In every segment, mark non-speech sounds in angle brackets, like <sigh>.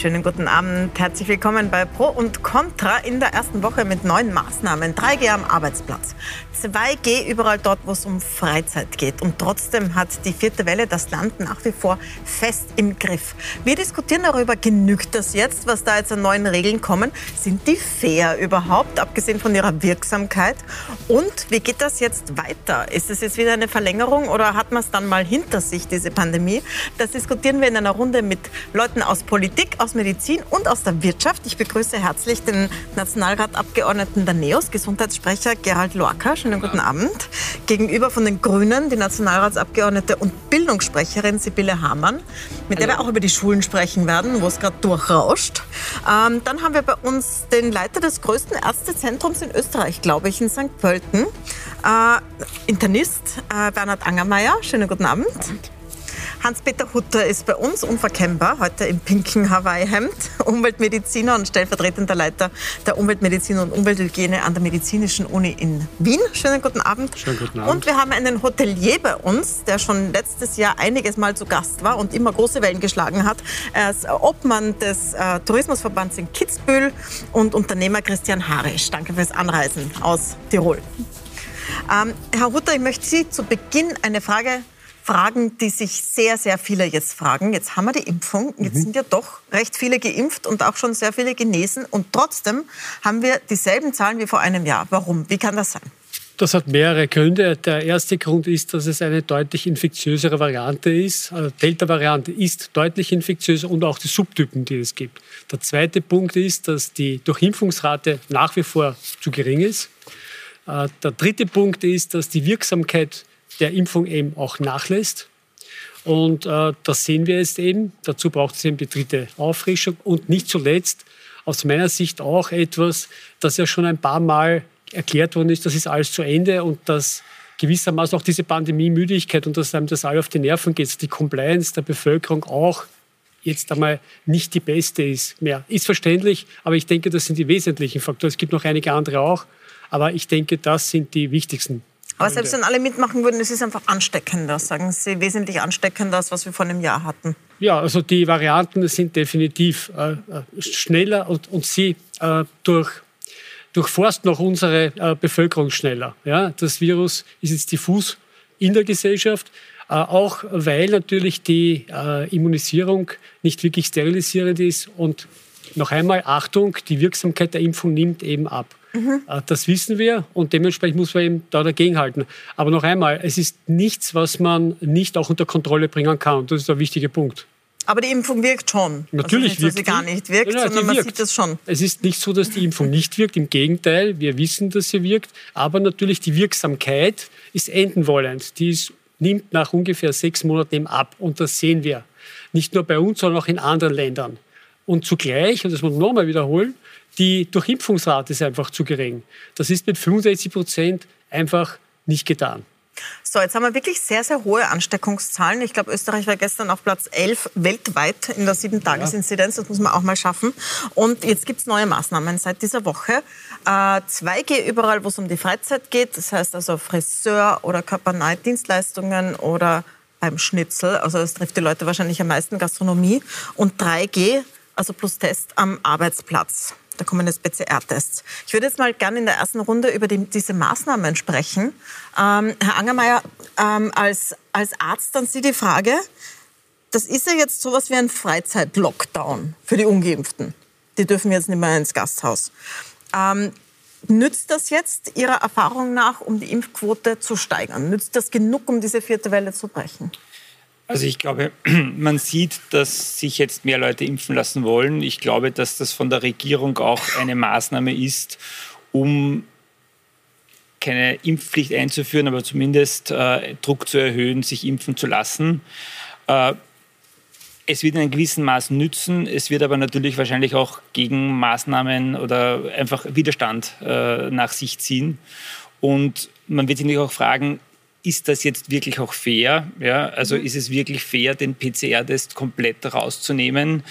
Schönen guten Abend. Herzlich willkommen bei Pro und Contra in der ersten Woche mit neuen Maßnahmen. 3G am Arbeitsplatz. 2G überall dort, wo es um Freizeit geht. Und trotzdem hat die vierte Welle das Land nach wie vor fest im Griff. Wir diskutieren darüber, genügt das jetzt, was da jetzt an neuen Regeln kommen? Sind die fair überhaupt, abgesehen von ihrer Wirksamkeit? Und wie geht das jetzt weiter? Ist es jetzt wieder eine Verlängerung oder hat man es dann mal hinter sich, diese Pandemie? Das diskutieren wir in einer Runde mit Leuten aus Politik, aus Medizin und aus der Wirtschaft. Ich begrüße herzlich den Nationalratabgeordneten der NEOS, Gesundheitssprecher Gerald Lorca. Schönen guten Abend. Gegenüber von den Grünen die Nationalratsabgeordnete und Bildungssprecherin Sibylle Hamann, mit der wir auch über die Schulen sprechen werden, wo es gerade durchrauscht. Ähm, dann haben wir bei uns den Leiter des größten Ärztezentrums in Österreich, glaube ich, in St. Pölten, äh, Internist äh, Bernhard Angermeier. Schönen guten Abend. Abend. Hans-Peter Hutter ist bei uns unverkennbar, heute im pinken Hawaii-Hemd, Umweltmediziner und stellvertretender Leiter der Umweltmedizin und Umwelthygiene an der Medizinischen Uni in Wien. Schönen guten Abend. Schönen guten Abend. Und wir haben einen Hotelier bei uns, der schon letztes Jahr einiges Mal zu Gast war und immer große Wellen geschlagen hat. Er ist Obmann des äh, Tourismusverbands in Kitzbühel und Unternehmer Christian Harisch. Danke fürs Anreisen aus Tirol. Ähm, Herr Hutter, ich möchte Sie zu Beginn eine Frage Fragen, die sich sehr, sehr viele jetzt fragen. Jetzt haben wir die Impfung, jetzt mhm. sind ja doch recht viele geimpft und auch schon sehr viele genesen. Und trotzdem haben wir dieselben Zahlen wie vor einem Jahr. Warum? Wie kann das sein? Das hat mehrere Gründe. Der erste Grund ist, dass es eine deutlich infektiösere Variante ist. Also Delta-Variante ist deutlich infektiöser und auch die Subtypen, die es gibt. Der zweite Punkt ist, dass die Durchimpfungsrate nach wie vor zu gering ist. Äh, der dritte Punkt ist, dass die Wirksamkeit der Impfung eben auch nachlässt. Und äh, das sehen wir jetzt eben. Dazu braucht es eben die dritte Auffrischung. Und nicht zuletzt aus meiner Sicht auch etwas, das ja schon ein paar Mal erklärt worden ist, das ist alles zu Ende und dass gewissermaßen auch diese Pandemiemüdigkeit und dass einem das alle auf die Nerven geht, die Compliance der Bevölkerung auch jetzt einmal nicht die beste ist mehr. Ist verständlich, aber ich denke, das sind die wesentlichen Faktoren. Es gibt noch einige andere auch, aber ich denke, das sind die wichtigsten aber selbst wenn alle mitmachen würden, es ist einfach ansteckender, sagen Sie, wesentlich ansteckender, als was wir vor einem Jahr hatten. Ja, also die Varianten sind definitiv äh, äh schneller und, und sie äh, durch, durchforsten auch unsere äh, Bevölkerung schneller. Ja, das Virus ist jetzt diffus in der Gesellschaft, äh, auch weil natürlich die äh, Immunisierung nicht wirklich sterilisierend ist und noch einmal Achtung, die Wirksamkeit der Impfung nimmt eben ab. Mhm. Das wissen wir und dementsprechend muss man eben da dagegenhalten. Aber noch einmal, es ist nichts, was man nicht auch unter Kontrolle bringen kann. Das ist der wichtige Punkt. Aber die Impfung wirkt schon. Natürlich also nicht, wirkt sie gar nicht wirkt, ja, sondern man wirkt. sieht das schon. Es ist nicht so, dass die Impfung nicht wirkt. Im Gegenteil, wir wissen, dass sie wirkt. Aber natürlich die Wirksamkeit ist enden wollend. Die ist, nimmt nach ungefähr sechs Monaten eben ab. Und das sehen wir. Nicht nur bei uns, sondern auch in anderen Ländern. Und zugleich, und das muss man nochmal wiederholen, die Durchimpfungsrate ist einfach zu gering. Das ist mit 65 Prozent einfach nicht getan. So, jetzt haben wir wirklich sehr, sehr hohe Ansteckungszahlen. Ich glaube, Österreich war gestern auf Platz 11 weltweit in der 7-Tages-Inzidenz. Das muss man auch mal schaffen. Und jetzt gibt es neue Maßnahmen seit dieser Woche. Äh, 2G überall, wo es um die Freizeit geht. Das heißt also Friseur oder körpernahe Dienstleistungen oder beim Schnitzel. Also das trifft die Leute wahrscheinlich am meisten Gastronomie. Und 3G also plus Test am Arbeitsplatz. Da kommen jetzt PCR-Tests. Ich würde jetzt mal gerne in der ersten Runde über die, diese Maßnahmen sprechen. Ähm, Herr Angermeier, ähm, als, als Arzt dann Sie die Frage, das ist ja jetzt sowas wie ein Freizeit-Lockdown für die Ungeimpften. Die dürfen jetzt nicht mehr ins Gasthaus. Ähm, nützt das jetzt Ihrer Erfahrung nach, um die Impfquote zu steigern? Nützt das genug, um diese vierte Welle zu brechen? Also ich glaube, <clears throat> man sieht, dass sich jetzt mehr Leute impfen lassen wollen. Ich glaube, dass das von der Regierung auch eine Maßnahme ist, um keine Impfpflicht einzuführen, aber zumindest äh, Druck zu erhöhen, sich impfen zu lassen. Äh, es wird in einem gewissen Maß nützen. Es wird aber natürlich wahrscheinlich auch Gegenmaßnahmen oder einfach Widerstand äh, nach sich ziehen. Und man wird sich auch fragen, ist das jetzt wirklich auch fair? Ja, also mhm. ist es wirklich fair, den PCR-Test komplett rauszunehmen?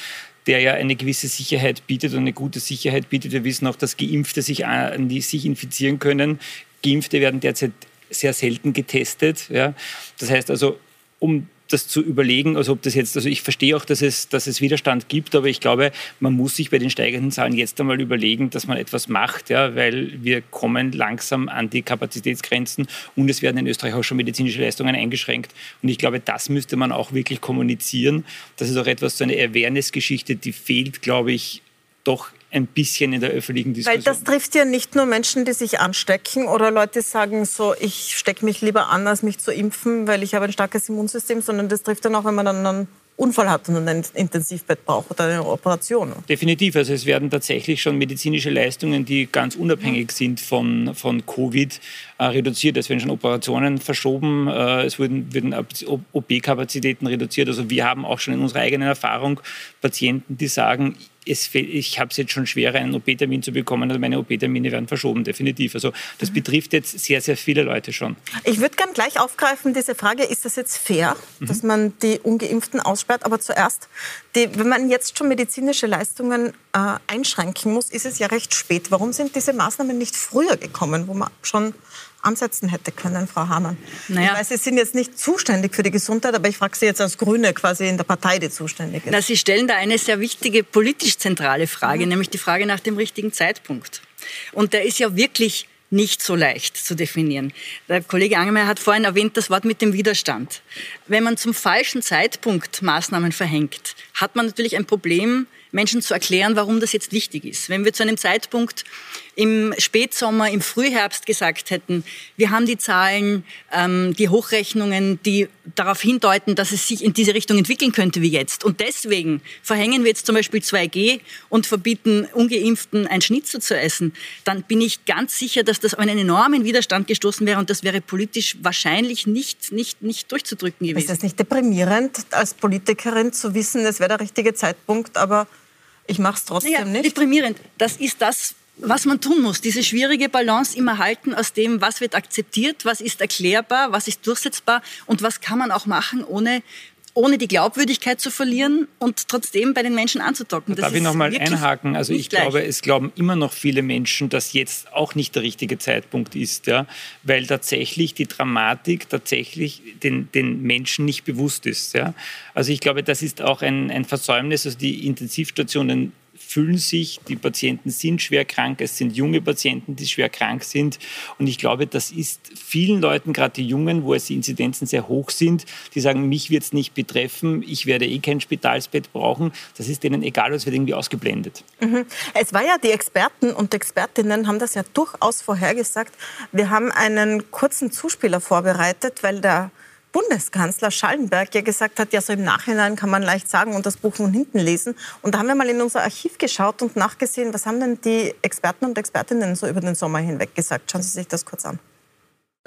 der ja eine gewisse Sicherheit bietet und eine gute Sicherheit bietet. Wir wissen auch, dass Geimpfte sich, äh, sich infizieren können. Geimpfte werden derzeit sehr selten getestet. Ja. Das heißt also, um das zu überlegen, also ob das jetzt, also ich verstehe auch, dass es, dass es Widerstand gibt, aber ich glaube, man muss sich bei den steigenden Zahlen jetzt einmal überlegen, dass man etwas macht, ja, weil wir kommen langsam an die Kapazitätsgrenzen und es werden in Österreich auch schon medizinische Leistungen eingeschränkt. Und ich glaube, das müsste man auch wirklich kommunizieren. Das ist auch etwas, so eine Awareness-Geschichte, die fehlt, glaube ich, doch ein bisschen in der öffentlichen Diskussion. Weil das trifft ja nicht nur Menschen, die sich anstecken oder Leute sagen so, ich stecke mich lieber an, als mich zu impfen, weil ich habe ein starkes Immunsystem, sondern das trifft dann auch, wenn man dann einen Unfall hat und ein Intensivbett braucht oder eine Operation. Definitiv. Also es werden tatsächlich schon medizinische Leistungen, die ganz unabhängig sind von, von Covid, äh, reduziert. Es werden schon Operationen verschoben, äh, es wurden, wurden OP-Kapazitäten reduziert. Also wir haben auch schon in unserer eigenen Erfahrung Patienten, die sagen, es, ich habe es jetzt schon schwerer, einen OP-Termin zu bekommen. Also meine OP-Termine werden verschoben, definitiv. Also das betrifft jetzt sehr, sehr viele Leute schon. Ich würde gerne gleich aufgreifen, diese Frage, ist das jetzt fair, mhm. dass man die Ungeimpften aussperrt? Aber zuerst, die, wenn man jetzt schon medizinische Leistungen äh, einschränken muss, ist es ja recht spät. Warum sind diese Maßnahmen nicht früher gekommen, wo man schon ansetzen hätte können, Frau Hamann. Naja. Ich weiß, Sie sind jetzt nicht zuständig für die Gesundheit, aber ich frage Sie jetzt als Grüne quasi in der Partei, die zuständig ist. Na, Sie stellen da eine sehr wichtige politisch zentrale Frage, mhm. nämlich die Frage nach dem richtigen Zeitpunkt. Und der ist ja wirklich nicht so leicht zu definieren. Der Kollege Angermeier hat vorhin erwähnt das Wort mit dem Widerstand. Wenn man zum falschen Zeitpunkt Maßnahmen verhängt, hat man natürlich ein Problem, Menschen zu erklären, warum das jetzt wichtig ist. Wenn wir zu einem Zeitpunkt im Spätsommer, im Frühherbst gesagt hätten, wir haben die Zahlen, ähm, die Hochrechnungen, die darauf hindeuten, dass es sich in diese Richtung entwickeln könnte wie jetzt. Und deswegen verhängen wir jetzt zum Beispiel 2G und verbieten Ungeimpften ein Schnitzel zu essen, dann bin ich ganz sicher, dass das auf einen enormen Widerstand gestoßen wäre und das wäre politisch wahrscheinlich nicht, nicht, nicht durchzudrücken gewesen. Ist das nicht deprimierend, als Politikerin zu wissen, es wäre der richtige Zeitpunkt, aber ich mache es trotzdem naja, nicht? Deprimierend. Das ist das, was man tun muss, diese schwierige Balance immer halten aus dem, was wird akzeptiert, was ist erklärbar, was ist durchsetzbar und was kann man auch machen, ohne ohne die Glaubwürdigkeit zu verlieren und trotzdem bei den Menschen anzudocken. Das Darf ich noch mal einhaken? Also ich gleich. glaube, es glauben immer noch viele Menschen, dass jetzt auch nicht der richtige Zeitpunkt ist, ja, weil tatsächlich die Dramatik tatsächlich den, den Menschen nicht bewusst ist. Ja. Also ich glaube, das ist auch ein, ein Versäumnis. Also die Intensivstationen fühlen sich, die Patienten sind schwer krank, es sind junge Patienten, die schwer krank sind. Und ich glaube, das ist vielen Leuten, gerade die Jungen, wo es die Inzidenzen sehr hoch sind, die sagen, mich wird es nicht betreffen, ich werde eh kein Spitalsbett brauchen. Das ist denen egal, es wird irgendwie ausgeblendet. Mhm. Es war ja, die Experten und Expertinnen haben das ja durchaus vorhergesagt. Wir haben einen kurzen Zuspieler vorbereitet, weil der Bundeskanzler Schallenberg ja gesagt hat, ja so im Nachhinein kann man leicht sagen und das Buch von hinten lesen. Und da haben wir mal in unser Archiv geschaut und nachgesehen, was haben denn die Experten und Expertinnen so über den Sommer hinweg gesagt. Schauen Sie sich das kurz an.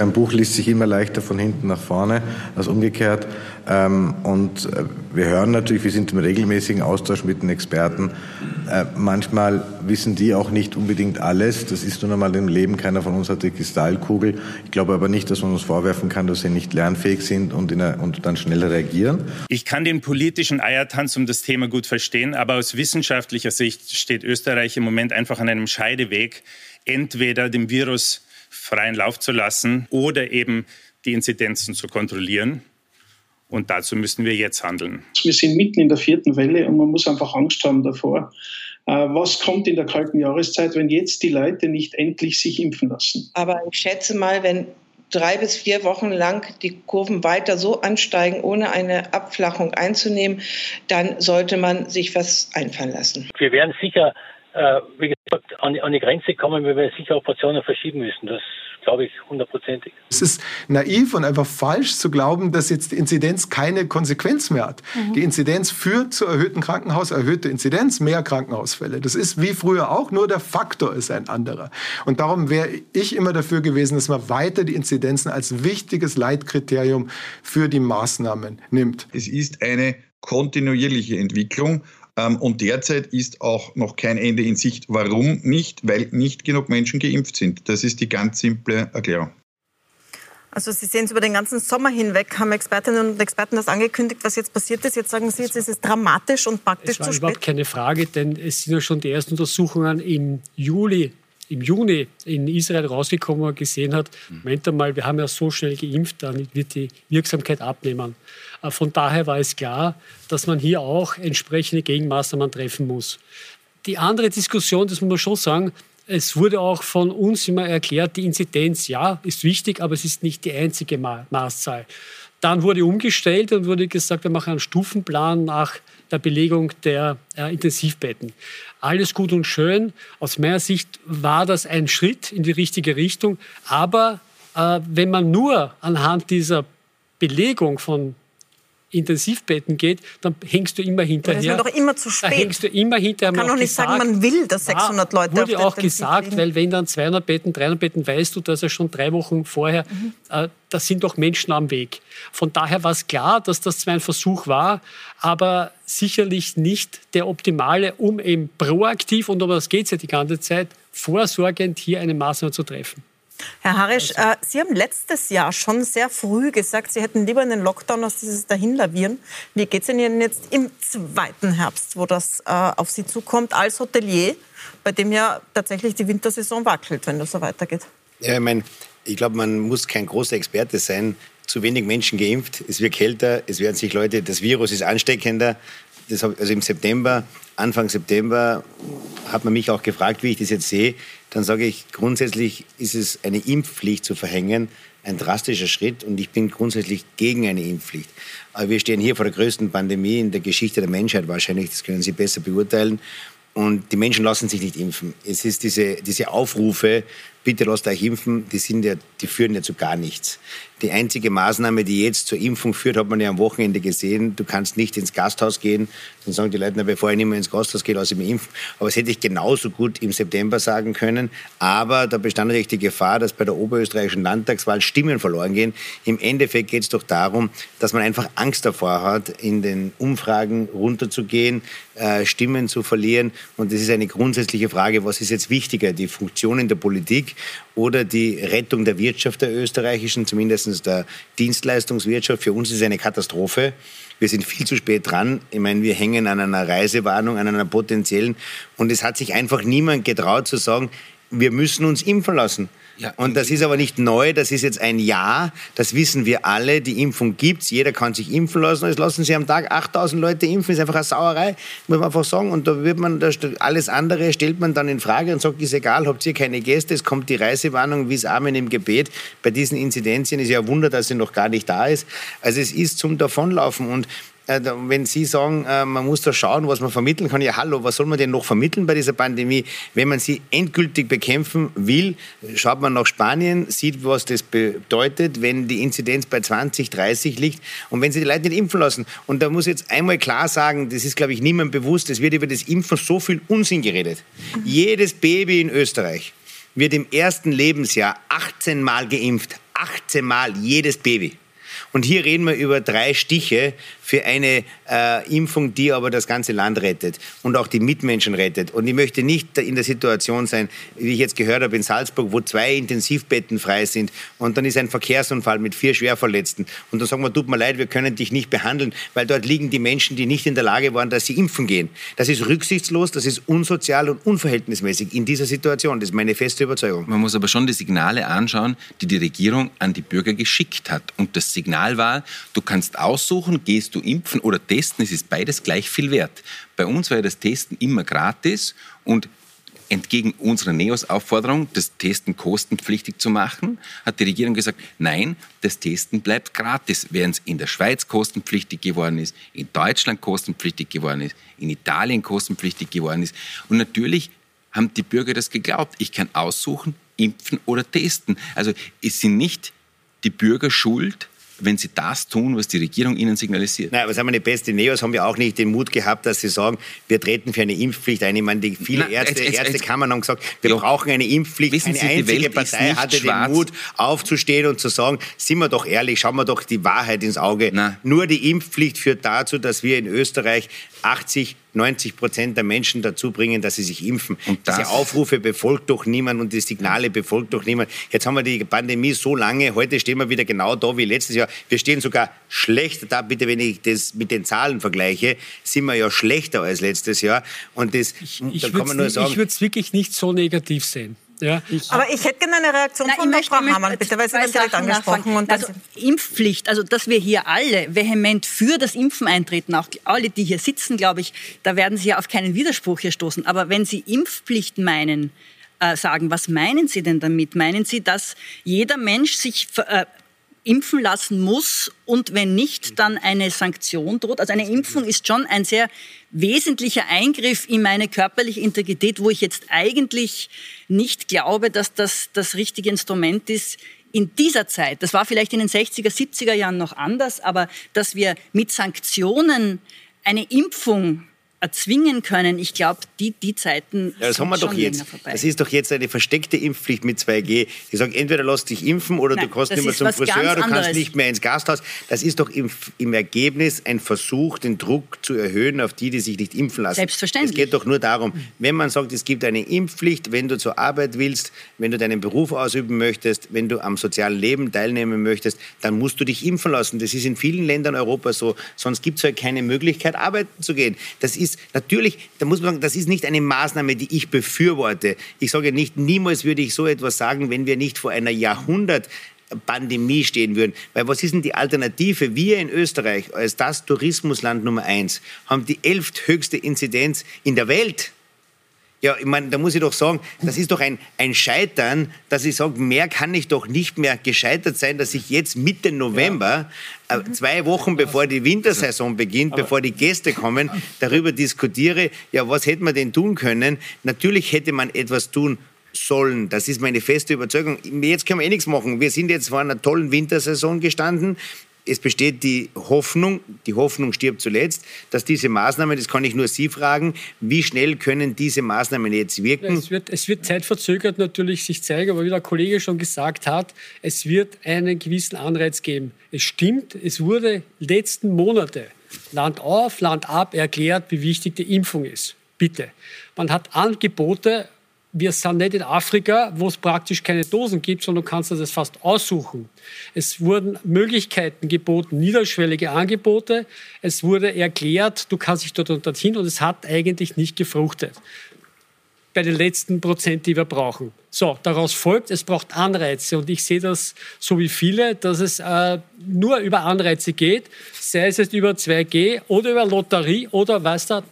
Ein Buch liest sich immer leichter von hinten nach vorne als umgekehrt. Ähm, und äh, wir hören natürlich, wir sind im regelmäßigen Austausch mit den Experten. Äh, manchmal wissen die auch nicht unbedingt alles. Das ist nun einmal im Leben. Keiner von uns hat die Kristallkugel. Ich glaube aber nicht, dass man uns vorwerfen kann, dass sie nicht lernfähig sind und, der, und dann schneller reagieren. Ich kann den politischen Eiertanz um das Thema gut verstehen, aber aus wissenschaftlicher Sicht steht Österreich im Moment einfach an einem Scheideweg. Entweder dem Virus freien Lauf zu lassen oder eben die Inzidenzen zu kontrollieren. Und dazu müssen wir jetzt handeln. Wir sind mitten in der vierten Welle und man muss einfach Angst haben davor. Äh, was kommt in der kalten Jahreszeit, wenn jetzt die Leute nicht endlich sich impfen lassen? Aber ich schätze mal, wenn drei bis vier Wochen lang die Kurven weiter so ansteigen, ohne eine Abflachung einzunehmen, dann sollte man sich was einfallen lassen. Wir werden sicher äh, wie gesagt, an, an die Grenze kommen, weil wir sicher Operationen verschieben müssen. Das glaube ich hundertprozentig. Es ist naiv und einfach falsch zu glauben, dass jetzt die Inzidenz keine Konsequenz mehr hat. Mhm. Die Inzidenz führt zu erhöhten Krankenhaus, erhöhte Inzidenz, mehr Krankenhausfälle. Das ist wie früher auch, nur der Faktor ist ein anderer. Und darum wäre ich immer dafür gewesen, dass man weiter die Inzidenzen als wichtiges Leitkriterium für die Maßnahmen nimmt. Es ist eine kontinuierliche Entwicklung und derzeit ist auch noch kein Ende in Sicht. Warum nicht? Weil nicht genug Menschen geimpft sind. Das ist die ganz simple Erklärung. Also Sie sehen es über den ganzen Sommer hinweg, haben Expertinnen und Experten das angekündigt, was jetzt passiert ist. Jetzt sagen Sie, jetzt ist es dramatisch und praktisch zu spät. überhaupt keine Frage, denn es sind ja schon die ersten Untersuchungen im Juli im Juni in Israel rausgekommen und gesehen hat, Moment einmal, wir haben ja so schnell geimpft, dann wird die Wirksamkeit abnehmen. Äh, von daher war es klar, dass man hier auch entsprechende Gegenmaßnahmen treffen muss. Die andere Diskussion, das muss man schon sagen, es wurde auch von uns immer erklärt, die Inzidenz, ja, ist wichtig, aber es ist nicht die einzige Maßzahl. Dann wurde umgestellt und wurde gesagt, wir machen einen Stufenplan nach der Belegung der äh, Intensivbetten. Alles gut und schön. Aus meiner Sicht war das ein Schritt in die richtige Richtung. Aber äh, wenn man nur anhand dieser Belegung von Intensivbetten geht, dann hängst du immer hinterher. Das ist doch immer zu spät. Da hängst du immer hinterher. Man kann doch nicht gesagt, sagen, man will, dass 600 Leute wurde auf auch gesagt, liegen. weil wenn dann 200 Betten, 300 Betten, weißt du, dass er schon drei Wochen vorher, mhm. äh, da sind doch Menschen am Weg. Von daher war es klar, dass das zwar ein Versuch war, aber sicherlich nicht der optimale, um eben proaktiv, und um das geht es ja die ganze Zeit, vorsorgend hier eine Maßnahme zu treffen. Herr Harisch, äh, Sie haben letztes Jahr schon sehr früh gesagt, Sie hätten lieber einen Lockdown als dieses Dahinlavieren. Wie geht es Ihnen jetzt im zweiten Herbst, wo das äh, auf Sie zukommt, als Hotelier, bei dem ja tatsächlich die Wintersaison wackelt, wenn das so weitergeht? Ja, ich meine, ich glaube, man muss kein großer Experte sein. Zu wenig Menschen geimpft, es wird kälter, es werden sich Leute, das Virus ist ansteckender. Das, also im September, Anfang September, hat man mich auch gefragt, wie ich das jetzt sehe dann sage ich, grundsätzlich ist es eine Impfpflicht zu verhängen, ein drastischer Schritt und ich bin grundsätzlich gegen eine Impfpflicht. Aber wir stehen hier vor der größten Pandemie in der Geschichte der Menschheit wahrscheinlich, das können Sie besser beurteilen. Und die Menschen lassen sich nicht impfen. Es ist diese, diese Aufrufe, bitte lasst euch impfen, die, sind ja, die führen ja zu gar nichts. Die einzige Maßnahme, die jetzt zur Impfung führt, hat man ja am Wochenende gesehen. Du kannst nicht ins Gasthaus gehen. Dann sagen die Leute, na, bevor ich nicht mehr ins Gasthaus gehe, lasse ich mich impfen. Aber das hätte ich genauso gut im September sagen können. Aber da bestand natürlich die Gefahr, dass bei der oberösterreichischen Landtagswahl Stimmen verloren gehen. Im Endeffekt geht es doch darum, dass man einfach Angst davor hat, in den Umfragen runterzugehen, äh, Stimmen zu verlieren. Und das ist eine grundsätzliche Frage, was ist jetzt wichtiger, die Funktionen der Politik oder die Rettung der Wirtschaft der österreichischen, zumindest der Dienstleistungswirtschaft. Für uns ist es eine Katastrophe. Wir sind viel zu spät dran. Ich meine, wir hängen an einer Reisewarnung, an einer potenziellen. Und es hat sich einfach niemand getraut zu sagen, wir müssen uns impfen lassen. Ja, und das ist aber nicht neu, das ist jetzt ein Jahr, das wissen wir alle, die Impfung gibt's, jeder kann sich impfen lassen, es lassen sich am Tag 8000 Leute impfen, ist einfach eine Sauerei, muss man einfach sagen. Und da wird man, da alles andere stellt man dann in Frage und sagt, ist egal, habt ihr keine Gäste, es kommt die Reisewarnung wie es Amen im Gebet. Bei diesen Inzidenzien ist ja ein Wunder, dass sie noch gar nicht da ist. Also es ist zum Davonlaufen. Und wenn Sie sagen, äh, man muss da schauen, was man vermitteln kann, ja hallo, was soll man denn noch vermitteln bei dieser Pandemie? Wenn man sie endgültig bekämpfen will, schaut man nach Spanien, sieht, was das bedeutet, wenn die Inzidenz bei 20, 30 liegt und wenn sie die Leute nicht impfen lassen. Und da muss ich jetzt einmal klar sagen, das ist, glaube ich, niemand bewusst, es wird über das Impfen so viel Unsinn geredet. Jedes Baby in Österreich wird im ersten Lebensjahr 18 Mal geimpft. 18 Mal jedes Baby. Und hier reden wir über drei Stiche für eine äh, Impfung, die aber das ganze Land rettet und auch die Mitmenschen rettet. Und ich möchte nicht in der Situation sein, wie ich jetzt gehört habe in Salzburg, wo zwei Intensivbetten frei sind und dann ist ein Verkehrsunfall mit vier Schwerverletzten. Und dann sagen wir, tut mir leid, wir können dich nicht behandeln, weil dort liegen die Menschen, die nicht in der Lage waren, dass sie impfen gehen. Das ist rücksichtslos, das ist unsozial und unverhältnismäßig in dieser Situation. Das ist meine feste Überzeugung. Man muss aber schon die Signale anschauen, die die Regierung an die Bürger geschickt hat. Und das Signal war, du kannst aussuchen, gehst du impfen oder testen, es ist beides gleich viel wert. Bei uns war ja das Testen immer gratis und entgegen unserer NEOS-Aufforderung, das Testen kostenpflichtig zu machen, hat die Regierung gesagt, nein, das Testen bleibt gratis. Während es in der Schweiz kostenpflichtig geworden ist, in Deutschland kostenpflichtig geworden ist, in Italien kostenpflichtig geworden ist. Und natürlich haben die Bürger das geglaubt. Ich kann aussuchen, impfen oder testen. Also es sind nicht die Bürger schuld, wenn sie das tun, was die Regierung ihnen signalisiert. Nein, aber sagen wir nicht beste Neos haben ja auch nicht den Mut gehabt, dass sie sagen, wir treten für eine Impfpflicht ein. Ich meine, die viele Nein, Ärzte, jetzt, jetzt, Ärztekammern haben gesagt, wir ja. brauchen eine Impfpflicht. Wissen eine Sie, einzige Partei hatte schwarz. den Mut, aufzustehen und zu sagen, sind wir doch ehrlich, schauen wir doch die Wahrheit ins Auge. Nein. Nur die Impfpflicht führt dazu, dass wir in Österreich 80 90 Prozent der Menschen dazu bringen, dass sie sich impfen. Und Diese Aufrufe befolgt doch niemand und die Signale befolgt doch niemand. Jetzt haben wir die Pandemie so lange, heute stehen wir wieder genau da wie letztes Jahr. Wir stehen sogar schlechter da, bitte, wenn ich das mit den Zahlen vergleiche, sind wir ja schlechter als letztes Jahr. Und das, ich, ich da kann man nur sagen. Ich würde es wirklich nicht so negativ sehen. Ja. Aber ich hätte gerne eine Reaktion Nein, von ich Frau ich möchte Hamann, bitte, weil Sie das direkt Sachen angesprochen und Also Impfpflicht, also dass wir hier alle vehement für das Impfen eintreten, auch alle, die hier sitzen, glaube ich, da werden Sie ja auf keinen Widerspruch hier stoßen. Aber wenn Sie Impfpflicht meinen, äh, sagen, was meinen Sie denn damit? Meinen Sie, dass jeder Mensch sich äh, impfen lassen muss und wenn nicht, dann eine Sanktion droht. Also eine Impfung ist schon ein sehr wesentlicher Eingriff in meine körperliche Integrität, wo ich jetzt eigentlich nicht glaube, dass das das richtige Instrument ist in dieser Zeit. Das war vielleicht in den 60er, 70er Jahren noch anders, aber dass wir mit Sanktionen eine Impfung erzwingen können, ich glaube, die, die Zeiten Ja, das haben wir sind doch jetzt. Das ist doch jetzt eine versteckte Impfpflicht mit 2G. Die sagen, entweder lass dich impfen oder Nein, du kannst nicht mehr zum Friseur, du kannst nicht mehr ins Gasthaus. Das ist doch im, im Ergebnis ein Versuch, den Druck zu erhöhen auf die, die sich nicht impfen lassen. Selbstverständlich. Es geht doch nur darum, wenn man sagt, es gibt eine Impfpflicht, wenn du zur Arbeit willst, wenn du deinen Beruf ausüben möchtest, wenn du am sozialen Leben teilnehmen möchtest, dann musst du dich impfen lassen. Das ist in vielen Ländern Europas so. Sonst gibt es halt keine Möglichkeit, arbeiten zu gehen. Das ist natürlich, da muss man sagen, das ist nicht eine Maßnahme, die ich befürworte. Ich sage nicht, niemals würde ich so etwas sagen, wenn wir nicht vor einer Jahrhundert Pandemie stehen würden. Weil was ist denn die Alternative? Wir in Österreich als das Tourismusland Nummer eins haben die elfthöchste Inzidenz in der Welt. Ja, ich meine, da muss ich doch sagen, das ist doch ein, ein Scheitern, dass ich sage, mehr kann ich doch nicht mehr gescheitert sein, dass ich jetzt Mitte November, äh, zwei Wochen bevor die Wintersaison beginnt, bevor die Gäste kommen, darüber diskutiere, ja, was hätte man denn tun können? Natürlich hätte man etwas tun sollen. Das ist meine feste Überzeugung. Jetzt können wir eh nichts machen. Wir sind jetzt vor einer tollen Wintersaison gestanden. Es besteht die Hoffnung, die Hoffnung stirbt zuletzt, dass diese Maßnahmen, das kann ich nur Sie fragen, wie schnell können diese Maßnahmen jetzt wirken? Es wird, es wird zeitverzögert natürlich sich zeigen, aber wie der Kollege schon gesagt hat, es wird einen gewissen Anreiz geben. Es stimmt, es wurde letzten Monate Land auf, Land ab erklärt, wie wichtig die Impfung ist. Bitte. Man hat Angebote, wir sind nicht in Afrika, wo es praktisch keine Dosen gibt, sondern du kannst das fast aussuchen. Es wurden Möglichkeiten geboten, niederschwellige Angebote. Es wurde erklärt, du kannst dich dort und dorthin und es hat eigentlich nicht gefruchtet bei den letzten Prozent, die wir brauchen. So, daraus folgt, es braucht Anreize. Und ich sehe das so wie viele, dass es äh, nur über Anreize geht, sei es jetzt über 2G oder über Lotterie oder weiß der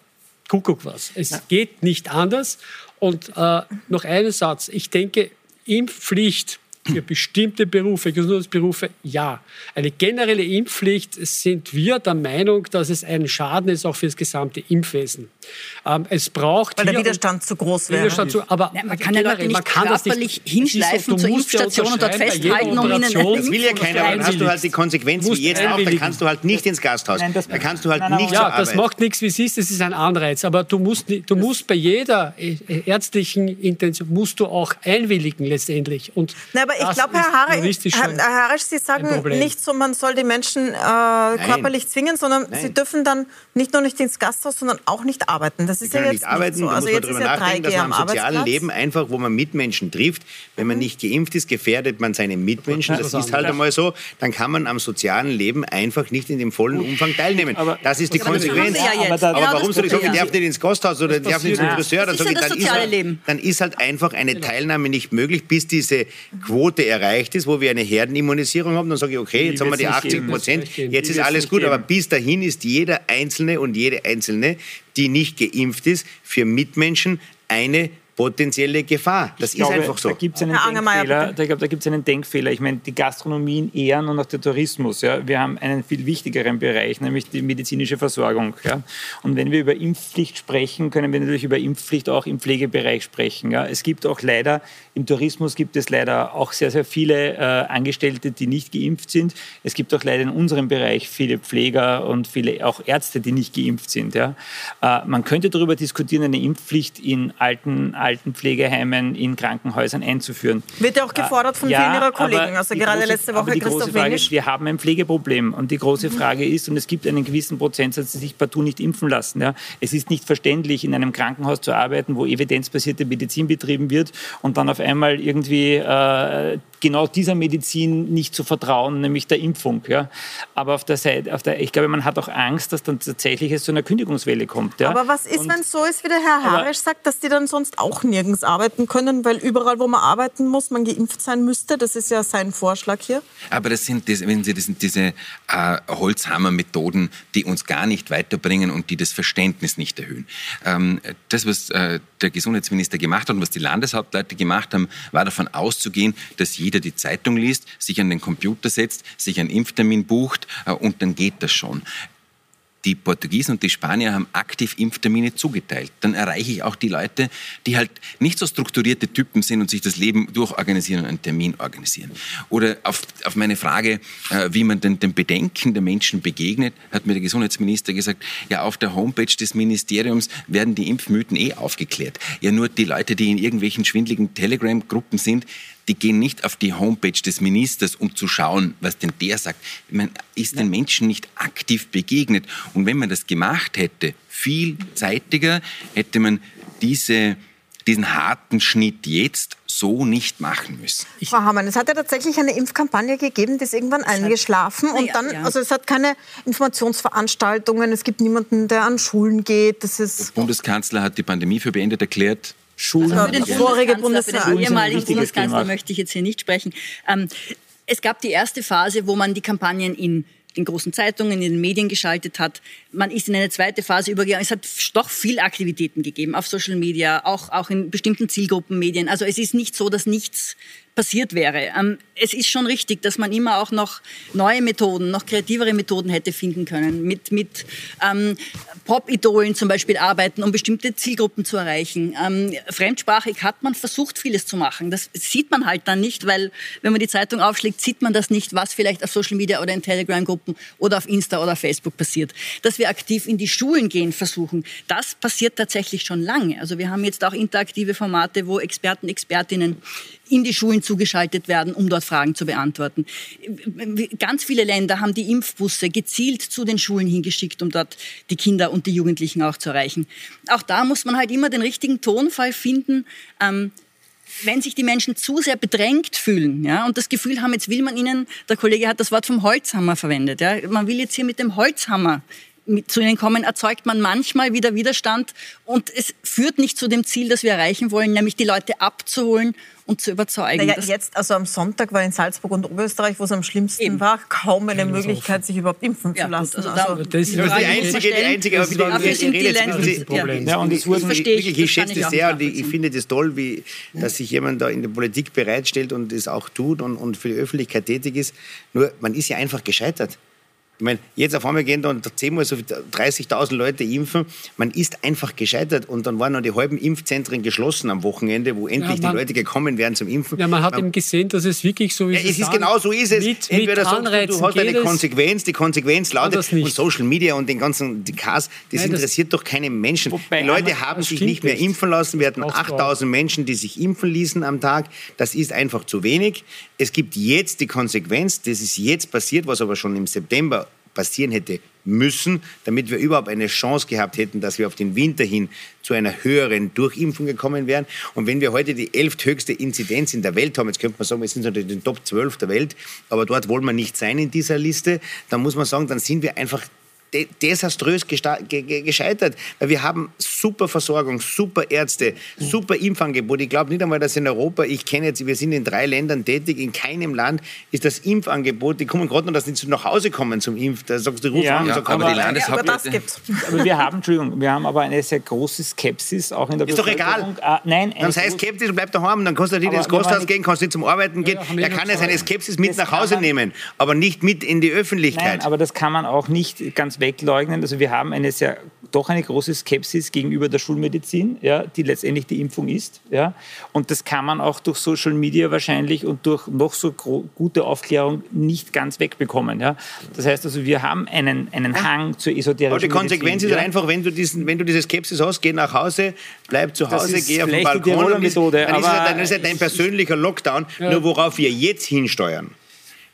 Kuckuck was. Es geht nicht anders. Und äh, noch einen Satz. Ich denke, Impfpflicht für bestimmte Berufe, Gesundheitsberufe, ja. Eine generelle Impfpflicht sind wir der Meinung, dass es ein Schaden ist, auch für das gesamte Impfwesen. Ähm, es braucht Weil der Widerstand zu groß wäre. Widerstand zu, aber Ja, man kann ja Leute nicht man kann das körperlich nicht- so, hinschleifen zur musst ja Impfstation und dort festhalten, um ihnen Operation- Das will ja keiner, aber dann hast du halt die Konsequenz wie jetzt auch. Da kannst du halt nicht ins Gasthaus. da kannst du halt Nein, nicht aber- zur ja, das macht nichts, wie es ist. Das ist ein Anreiz. Aber du musst, du musst bei jeder äh, ärztlichen Intention musst du auch einwilligen letztendlich. Und Na, aber ich glaube, Herr, Harre, juristisch Herr, Harisch, Sie sagen nicht so, man soll die Menschen äh, körperlich zwingen, sondern Nein. sie dürfen dann nicht nur nicht ins Gasthaus, sondern auch nicht arbeiten. Das ist ja jetzt nicht arbeiten, so. da Also muss man darüber ja nachdenken, dass 3G man am im sozialen. Leben einfach, wo man Mitmenschen trifft, wenn man nicht geimpft ist, gefährdet man seine Mitmenschen. Das ist halt einmal so. Dann kann man am sozialen Leben einfach nicht in dem vollen Umfang teilnehmen. Das ist die Konsequenz. Aber warum soll ich sagen, ich darf nicht ins Gasthaus oder ich darf nicht zum. Friseur? Halt, dann ist halt einfach eine Teilnahme nicht möglich, bis diese Quote erreicht ist, wo wir eine Herdenimmunisierung haben. Dann sage ich, okay, jetzt haben wir die wird's nicht 80 geben. Prozent, jetzt ist alles gut, aber bis dahin ist jeder Einzelne und jede Einzelne, die nicht geimpft ist, für Mitmenschen eine potenzielle Gefahr. Das Ich ist glaube, einfach so. Da gibt es einen Herr Angermeier, Denkfehler. Da, ich glaube, da gibt's einen Denkfehler. Ich meine, die Gastronomie in Ehren und auch der Tourismus. Ja, wir haben einen viel wichtigeren Bereich, nämlich die medizinische Versorgung. Ja. Und wenn wir über Impfpflicht sprechen, können wir natürlich über Impfpflicht auch im Pflegebereich sprechen. Ja. Es gibt auch leider, im Tourismus gibt es leider auch sehr, sehr viele äh, Angestellte, die nicht geimpft sind. Es gibt auch leider in unserem Bereich viele Pfleger und viele auch Ärzte, die nicht geimpft sind. Ja. Äh, man könnte darüber diskutieren, eine Impfpflicht in alten, alten Pflegeheimen, in Krankenhäusern einzuführen. Wird ja auch gefordert von Äh, vielen Ihrer Kollegen. Also gerade große- letzte Woche die Christoph große Frage ist, wir haben ein Pflegeproblem und die große Frage ist, und es gibt einen gewissen Prozentsatz, die sich partout nicht impfen lassen. Ja. Es ist nicht verständlich, in einem Krankenhaus zu arbeiten, wo evidenzbasierte Medizin betrieben wird und dann auf einmal irgendwie äh, genau dieser Medizin nicht zu vertrauen, nämlich der Impfung. Ja. Aber auf der Seite, auf der, ich glaube, man hat auch Angst, dass dann tatsächlich es zu einer Kündigungswelle kommt. Ja. Aber was ist, wenn es so ist, wie der Herr Harisch sagt, dass die dann sonst auch nirgends arbeiten können, weil überall, wo man arbeiten muss, man geimpft sein müsste. Das ist ja sein Vorschlag hier. Aber das sind, das, wenn Sie, das sind diese äh, Holzhammer-Methoden, die uns gar nicht weiterbringen und die das Verständnis nicht erhöhen. Ähm, das, was äh, der Gesundheitsminister gemacht hat und was die Landeshauptleute gemacht haben, war davon auszugehen, dass jeder die Zeitung liest, sich an den Computer setzt, sich einen Impftermin bucht äh, und dann geht das schon die Portugiesen und die Spanier haben aktiv Impftermine zugeteilt. Dann erreiche ich auch die Leute, die halt nicht so strukturierte Typen sind und sich das Leben durchorganisieren und einen Termin organisieren. Oder auf, auf meine Frage, äh, wie man den, den Bedenken der Menschen begegnet, hat mir der Gesundheitsminister gesagt, ja, auf der Homepage des Ministeriums werden die Impfmythen eh aufgeklärt. Ja, nur die Leute, die in irgendwelchen schwindligen Telegram-Gruppen sind, die gehen nicht auf die Homepage des Ministers, um zu schauen, was denn der sagt. Man ist den Menschen nicht aktiv begegnet. Und wenn man das gemacht hätte, viel zeitiger, hätte man diese, diesen harten Schnitt jetzt so nicht machen müssen. Frau Hamann, es hat ja tatsächlich eine Impfkampagne gegeben, die ist irgendwann eingeschlafen und dann, also es hat keine Informationsveranstaltungen, es gibt niemanden, der an Schulen geht. Das ist der Bundeskanzler hat die Pandemie für beendet erklärt. Schulen. Also für den vorige Bundeskanzler, für den ehemaligen Bundeskanzler möchte ich jetzt hier nicht sprechen. Ähm, es gab die erste Phase, wo man die Kampagnen in den großen Zeitungen, in den Medien geschaltet hat. Man ist in eine zweite Phase übergegangen. Es hat doch viel Aktivitäten gegeben auf Social Media, auch, auch in bestimmten Zielgruppenmedien. Also es ist nicht so, dass nichts passiert wäre. Ähm, es ist schon richtig, dass man immer auch noch neue Methoden, noch kreativere Methoden hätte finden können. Mit, mit ähm, Pop-Idolen zum Beispiel arbeiten, um bestimmte Zielgruppen zu erreichen. Ähm, fremdsprachig hat man versucht, vieles zu machen. Das sieht man halt dann nicht, weil wenn man die Zeitung aufschlägt, sieht man das nicht, was vielleicht auf Social Media oder in Telegram-Gruppen oder auf Insta oder Facebook passiert. Dass wir aktiv in die Schulen gehen versuchen, das passiert tatsächlich schon lange. Also wir haben jetzt auch interaktive Formate, wo Experten, Expertinnen in die Schulen zugeschaltet werden, um dort Fragen zu beantworten. Ganz viele Länder haben die Impfbusse gezielt zu den Schulen hingeschickt, um dort die Kinder und die Jugendlichen auch zu erreichen. Auch da muss man halt immer den richtigen Tonfall finden. Ähm, wenn sich die Menschen zu sehr bedrängt fühlen ja, und das Gefühl haben, jetzt will man ihnen, der Kollege hat das Wort vom Holzhammer verwendet, ja, man will jetzt hier mit dem Holzhammer zu ihnen kommen, erzeugt man manchmal wieder Widerstand und es führt nicht zu dem Ziel, das wir erreichen wollen, nämlich die Leute abzuholen und zu überzeugen. Naja, jetzt, also am Sonntag war in Salzburg und Oberösterreich, wo es am schlimmsten Eben. war, kaum eine Möglichkeit, sich überhaupt impfen ja, zu lassen. Also, also das, das ist die einzige, die einzige, aber wieder, wir reden jetzt Problem. Ja, und wurden wirklich, ich, ich schätze das sehr und ich, ich finde das toll, wie, dass sich jemand da in der Politik bereitstellt und es auch tut und, und für die Öffentlichkeit tätig ist. Nur, man ist ja einfach gescheitert. Ich meine, jetzt auf einmal gehen da und zehnmal so 30.000 Leute impfen. Man ist einfach gescheitert und dann waren noch die halben Impfzentren geschlossen am Wochenende, wo endlich ja, man, die Leute gekommen wären zum Impfen. Ja, man hat man, eben gesehen, dass es wirklich so ist. Ja, es ist genau so ist es. Mit, Entweder mit sagst du, du hast eine Konsequenz, die Konsequenz lautet und Social Media und den ganzen die Cars, das Nein, interessiert das, doch keine Menschen. Die Leute haben sich nicht mehr impfen lassen. Wir hatten 8.000 Menschen, die sich impfen ließen am Tag. Das ist einfach zu wenig. Es gibt jetzt die Konsequenz, das ist jetzt passiert, was aber schon im September passieren hätte müssen, damit wir überhaupt eine Chance gehabt hätten, dass wir auf den Winter hin zu einer höheren Durchimpfung gekommen wären. Und wenn wir heute die elfthöchste Inzidenz in der Welt haben, jetzt könnte man sagen, wir sind unter den Top 12 der Welt, aber dort wollen wir nicht sein in dieser Liste, dann muss man sagen, dann sind wir einfach desaströs gescheitert. Weil wir haben super Versorgung, super Ärzte, super Impfangebot. Ich glaube nicht einmal, dass in Europa, ich kenne jetzt, wir sind in drei Ländern tätig, in keinem Land ist das Impfangebot, die kommen gerade noch, dass sie nach Hause kommen zum Impf. Da sagst du, ruf ja, an und so aber, die Landeshauptleute. <laughs> Aber wir haben, Entschuldigung, wir haben aber eine sehr große Skepsis auch in der Ist doch egal. Ah, nein. Dann sei skeptisch und bleib daheim. Dann kannst du nicht ins Gasthaus gehen, kannst nicht zum Arbeiten gehen. Ja, er kann ja seine Skepsis mit nach Hause nehmen, aber nicht mit in die Öffentlichkeit. Nein, aber das kann man auch nicht ganz wegleugnen. Also wir haben eine sehr, doch eine große Skepsis gegenüber der Schulmedizin, ja, die letztendlich die Impfung ist. Ja. Und das kann man auch durch Social Media wahrscheinlich und durch noch so gute Aufklärung nicht ganz wegbekommen. Ja. Das heißt also, wir haben einen, einen Hang zur esoterischen Aber die Konsequenz Medizin, ist ja. einfach, wenn du, diesen, wenn du diese Skepsis hast, geh nach Hause, bleib zu Hause, geh auf den Balkon. Methode, dann, ist ja, dann ist ja dein persönlicher Lockdown, nur worauf wir jetzt hinsteuern.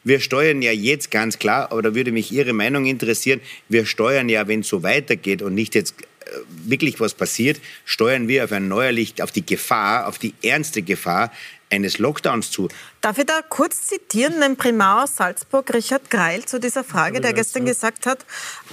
Wir steuern ja jetzt ganz klar, aber da würde mich Ihre Meinung interessieren, wir steuern ja, wenn es so weitergeht und nicht jetzt äh, wirklich was passiert, steuern wir auf ein neuerlich, auf die Gefahr, auf die ernste Gefahr eines Lockdowns zu. Darf ich da kurz zitieren, den Primar aus Salzburg, Richard Greil, zu dieser Frage, der gestern gesagt hat,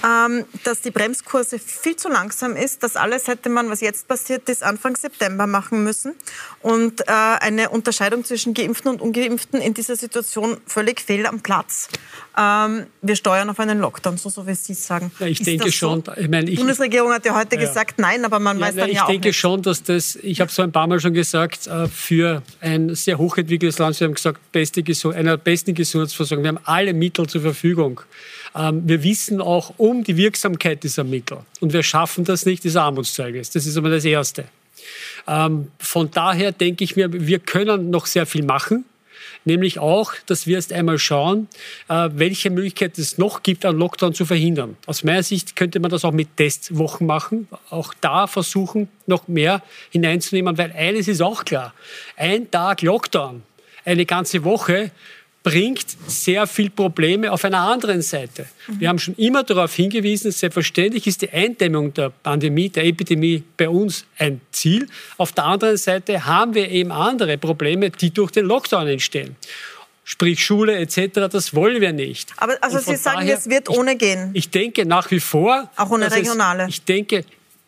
ähm, dass die Bremskurse viel zu langsam ist, dass alles hätte man, was jetzt passiert ist, Anfang September machen müssen und äh, eine Unterscheidung zwischen Geimpften und Ungeimpften in dieser Situation völlig fehl am Platz. Ähm, wir steuern auf einen Lockdown, so, so wie Sie sagen. Ja, ich ist denke schon. So? Ich meine, ich, die Bundesregierung hat ja heute ja. gesagt, nein, aber man ja, weiß dann ich ja auch denke nicht. schon, dass das, ich habe es so ein paar Mal schon gesagt, äh, für ein sehr hochentwickeltes Land, Sie haben gesagt, beste, einer der besten Gesundheitsversorgung. Wir haben alle Mittel zur Verfügung. Ähm, wir wissen auch um die Wirksamkeit dieser Mittel. Und wir schaffen das nicht, das Armutszeugnis. Das ist aber das Erste. Ähm, von daher denke ich mir, wir können noch sehr viel machen nämlich auch, dass wir erst einmal schauen, äh, welche Möglichkeit es noch gibt, einen Lockdown zu verhindern. Aus meiner Sicht könnte man das auch mit Testwochen machen, auch da versuchen, noch mehr hineinzunehmen, weil eines ist auch klar, ein Tag Lockdown, eine ganze Woche bringt sehr viel Probleme auf einer anderen Seite. Wir haben schon immer darauf hingewiesen, selbstverständlich ist die Eindämmung der Pandemie, der Epidemie bei uns ein Ziel. Auf der anderen Seite haben wir eben andere Probleme, die durch den Lockdown entstehen. Sprich Schule etc., das wollen wir nicht. Aber also Sie sagen, daher, es wird ohne ich, gehen. Ich denke nach wie vor. Auch ohne regionale. Es, ich denke,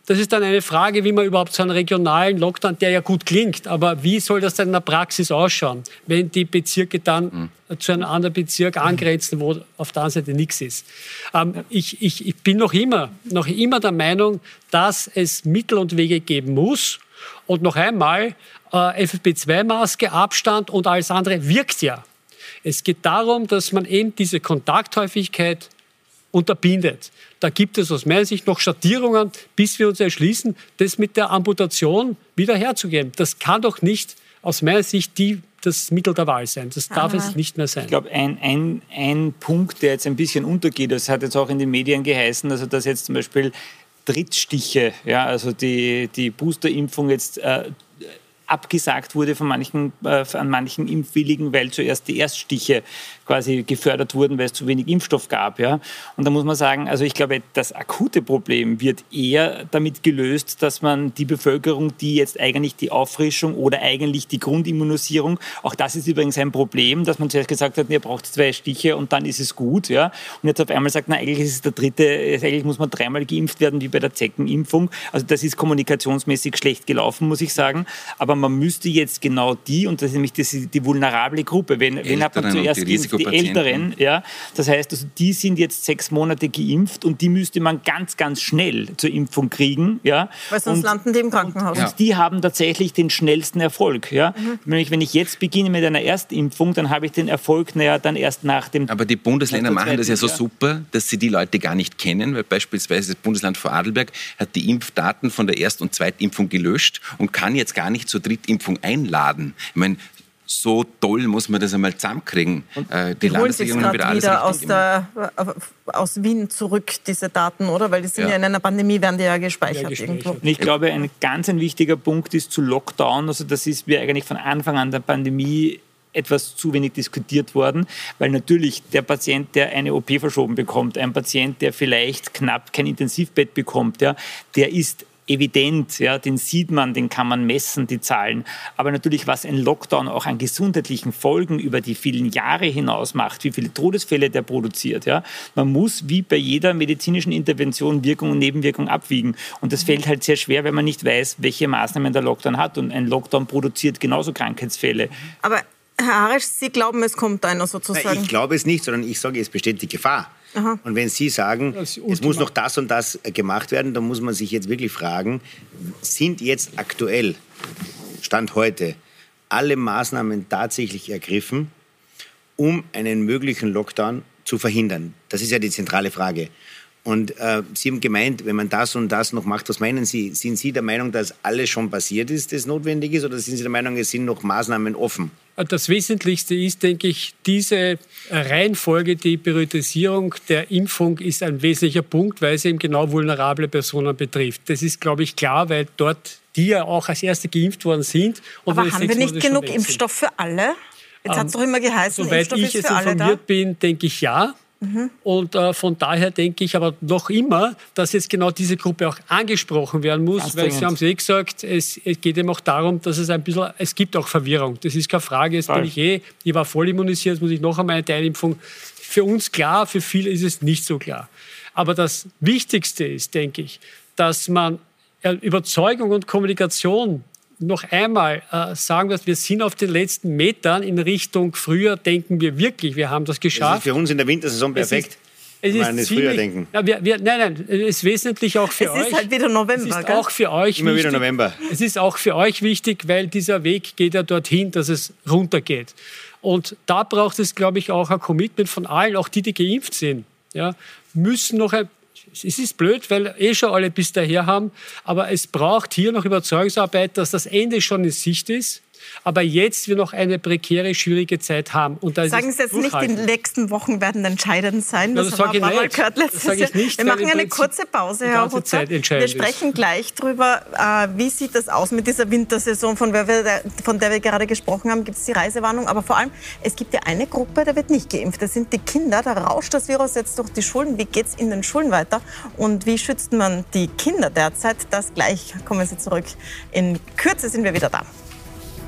das ist dann eine Frage, wie man überhaupt so einen regionalen Lockdown, der ja gut klingt, aber wie soll das dann in der Praxis ausschauen, wenn die Bezirke dann mhm. zu einem anderen Bezirk angrenzen, wo auf der anderen Seite nichts ist. Ähm, ich, ich, ich bin noch immer, noch immer der Meinung, dass es Mittel und Wege geben muss. Und noch einmal, äh, FFP2-Maske, Abstand und alles andere wirkt ja. Es geht darum, dass man eben diese Kontakthäufigkeit unterbindet. Da gibt es aus meiner Sicht noch Schattierungen, bis wir uns erschließen, das mit der Amputation wieder herzugeben. Das kann doch nicht aus meiner Sicht die, das Mittel der Wahl sein. Das darf Aha. es nicht mehr sein. Ich glaube, ein, ein, ein Punkt, der jetzt ein bisschen untergeht, das hat jetzt auch in den Medien geheißen, also dass jetzt zum Beispiel Drittstiche, ja, also die, die Boosterimpfung jetzt äh, abgesagt wurde von manchen, äh, an manchen Impfwilligen, weil zuerst die Erststiche quasi gefördert wurden, weil es zu wenig Impfstoff gab. Ja? Und da muss man sagen, also ich glaube, das akute Problem wird eher damit gelöst, dass man die Bevölkerung, die jetzt eigentlich die Auffrischung oder eigentlich die Grundimmunisierung, auch das ist übrigens ein Problem, dass man zuerst gesagt hat, ihr braucht zwei Stiche und dann ist es gut. Ja? Und jetzt auf einmal sagt, na eigentlich ist es der dritte, eigentlich muss man dreimal geimpft werden, wie bei der Zeckenimpfung. Also das ist kommunikationsmäßig schlecht gelaufen, muss ich sagen. Aber man müsste jetzt genau die, und das ist nämlich die, die vulnerable Gruppe, wenn, wenn hat man zuerst geimpft? Die Älteren, ja. Das heißt, also die sind jetzt sechs Monate geimpft und die müsste man ganz, ganz schnell zur Impfung kriegen, ja. Weil sonst und, landen die im Krankenhaus. Und, und die haben tatsächlich den schnellsten Erfolg, ja. Mhm. Nämlich, wenn ich jetzt beginne mit einer Erstimpfung, dann habe ich den Erfolg, naja, dann erst nach dem. Aber die Bundesländer machen das ja so ja. super, dass sie die Leute gar nicht kennen, weil beispielsweise das Bundesland Vorarlberg hat die Impfdaten von der Erst- und Zweitimpfung gelöscht und kann jetzt gar nicht zur Drittimpfung einladen. Ich meine, so toll muss man das einmal zusammenkriegen. Äh, die gerade wieder alles wieder aus, der, aus Wien zurück, diese Daten, oder? Weil die sind ja, Ja. in einer Pandemie, werden die ja gespeichert, irgendwo. Und ich glaube, ein ganz ein wichtiger Punkt ist zu Lockdown. Also das ist mir eigentlich von Anfang an der Pandemie etwas zu wenig diskutiert worden, weil natürlich der Patient, der eine OP verschoben bekommt, ein Patient, der vielleicht knapp kein Intensivbett bekommt, ja, der ist evident, ja, den sieht man, den kann man messen, die Zahlen. Aber natürlich, was ein Lockdown auch an gesundheitlichen Folgen über die vielen Jahre hinaus macht, wie viele Todesfälle der produziert, ja, man muss wie bei jeder medizinischen Intervention Wirkung und Nebenwirkung abwiegen. Und das fällt halt sehr schwer, wenn man nicht weiß, welche Maßnahmen der Lockdown hat. Und ein Lockdown produziert genauso Krankheitsfälle. Aber Herr Harisch, Sie glauben, es kommt einer sozusagen? Nein, ich glaube es nicht, sondern ich sage, es besteht die Gefahr. Aha. Und wenn Sie sagen, es muss noch das und das gemacht werden, dann muss man sich jetzt wirklich fragen, sind jetzt aktuell, Stand heute, alle Maßnahmen tatsächlich ergriffen, um einen möglichen Lockdown zu verhindern? Das ist ja die zentrale Frage. Und äh, Sie haben gemeint, wenn man das und das noch macht, was meinen Sie? Sind Sie der Meinung, dass alles schon passiert ist, das notwendig ist, oder sind Sie der Meinung, es sind noch Maßnahmen offen? Das Wesentlichste ist, denke ich, diese Reihenfolge, die Priorisierung der Impfung ist ein wesentlicher Punkt, weil sie eben genau vulnerable Personen betrifft. Das ist, glaube ich, klar, weil dort die ja auch als Erste geimpft worden sind. Und Aber haben wir nicht Monate genug. Impfstoff für alle? Jetzt hat es doch immer geheißen, Soweit Impfstoff ich ist es für alle da. informiert bin, denke ich ja. Mhm. Und äh, von daher denke ich aber noch immer, dass jetzt genau diese Gruppe auch angesprochen werden muss, Ganz weil Sie haben es eh gesagt, es, es, geht eben auch darum, dass es ein bisschen, es gibt auch Verwirrung. Das ist keine Frage, jetzt Voll. bin ich eh, ich war voll immunisiert, jetzt muss ich noch einmal eine Teilimpfung. Für uns klar, für viele ist es nicht so klar. Aber das Wichtigste ist, denke ich, dass man Überzeugung und Kommunikation noch einmal äh, sagen, dass wir sind auf den letzten Metern in Richtung früher denken wir wirklich, wir haben das geschafft. Das ist für uns in der Wintersaison perfekt. Es ist, es ist ziemlich, früher denken. Ja, wir, wir, nein, nein, es ist wesentlich auch für es euch. Es ist halt wieder November. Es ist auch für euch Immer wichtig, wieder November. Es ist auch für euch wichtig, weil dieser Weg geht ja dorthin, dass es runtergeht. Und da braucht es, glaube ich, auch ein Commitment von allen, auch die, die geimpft sind. Ja, müssen noch ein es ist blöd, weil eh schon alle bis daher haben, aber es braucht hier noch Überzeugungsarbeit, dass das Ende schon in Sicht ist aber jetzt wir noch eine prekäre, schwierige Zeit haben. Und da Sagen Sie jetzt nicht, die nächsten Wochen werden entscheidend sein. Das, das ich nicht. Gehört letztes das ich nicht. Wir machen eine kurze Pause, Herr Rutzer. Wir sprechen gleich darüber, äh, wie sieht das aus mit dieser Wintersaison, von der wir, von der wir gerade gesprochen haben. Gibt es die Reisewarnung? Aber vor allem, es gibt ja eine Gruppe, da wird nicht geimpft. Das sind die Kinder. Da rauscht das Virus jetzt durch die Schulen. Wie geht es in den Schulen weiter? Und wie schützt man die Kinder derzeit? Das gleich kommen Sie zurück. In Kürze sind wir wieder da.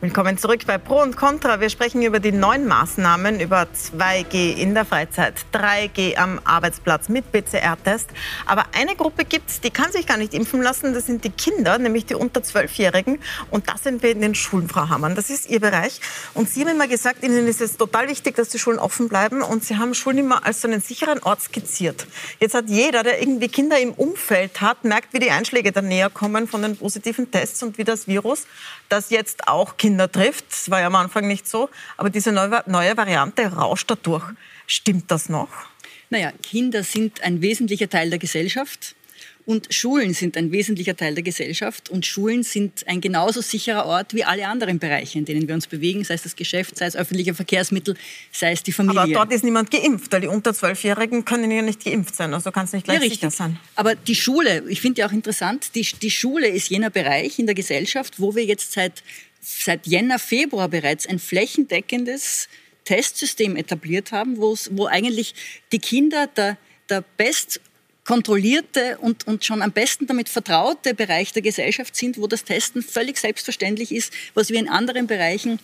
Willkommen zurück bei Pro und Contra. Wir sprechen über die neuen Maßnahmen, über 2G in der Freizeit, 3G am Arbeitsplatz mit PCR-Test. Aber eine Gruppe gibt es, die kann sich gar nicht impfen lassen. Das sind die Kinder, nämlich die unter 12-Jährigen. Und das sind wir in den Schulen, Frau Hammann. Das ist Ihr Bereich. Und Sie haben immer gesagt, Ihnen ist es total wichtig, dass die Schulen offen bleiben. Und Sie haben Schulen immer als so einen sicheren Ort skizziert. Jetzt hat jeder, der irgendwie Kinder im Umfeld hat, merkt, wie die Einschläge da näher kommen von den positiven Tests und wie das Virus, das jetzt auch Kinder Kinder trifft. Das war ja am Anfang nicht so. Aber diese neue, neue Variante rauscht dadurch. Stimmt das noch? Naja, Kinder sind ein wesentlicher Teil der Gesellschaft. Und Schulen sind ein wesentlicher Teil der Gesellschaft und Schulen sind ein genauso sicherer Ort wie alle anderen Bereiche, in denen wir uns bewegen, sei es das Geschäft, sei es öffentliche Verkehrsmittel, sei es die Familie. Aber dort ist niemand geimpft, weil die unter Zwölfjährigen können ja nicht geimpft sein, also kann es nicht gleich ja, sicher sein. Aber die Schule, ich finde ja auch interessant, die, die Schule ist jener Bereich in der Gesellschaft, wo wir jetzt seit seit Jänner, Februar bereits ein flächendeckendes Testsystem etabliert haben, wo eigentlich die Kinder der, der best kontrollierte und, und schon am besten damit vertraute Bereich der Gesellschaft sind, wo das Testen völlig selbstverständlich ist, was wir in anderen Bereichen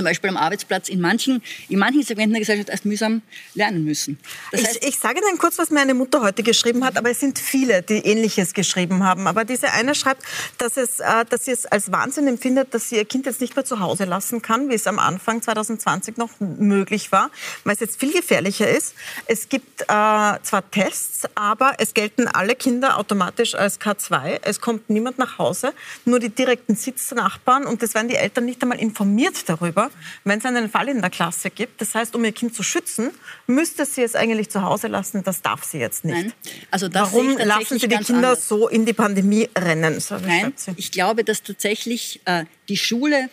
zum Beispiel am Arbeitsplatz in manchen, in manchen Segmenten der Gesellschaft erst mühsam lernen müssen. Das heißt, ich, ich sage Ihnen kurz, was meine Mutter heute geschrieben hat, aber es sind viele, die Ähnliches geschrieben haben. Aber diese eine schreibt, dass, es, äh, dass sie es als Wahnsinn empfindet, dass sie ihr Kind jetzt nicht mehr zu Hause lassen kann, wie es am Anfang 2020 noch möglich war, weil es jetzt viel gefährlicher ist. Es gibt äh, zwar Tests, aber es gelten alle Kinder automatisch als K2. Es kommt niemand nach Hause, nur die direkten Sitznachbarn und es werden die Eltern nicht einmal informiert darüber wenn es einen Fall in der Klasse gibt. Das heißt, um ihr Kind zu schützen, müsste sie es eigentlich zu Hause lassen. Das darf sie jetzt nicht. Nein. Also Warum lassen Sie die Kinder anders. so in die Pandemie rennen? So Nein, ich glaube, dass tatsächlich äh, die Schule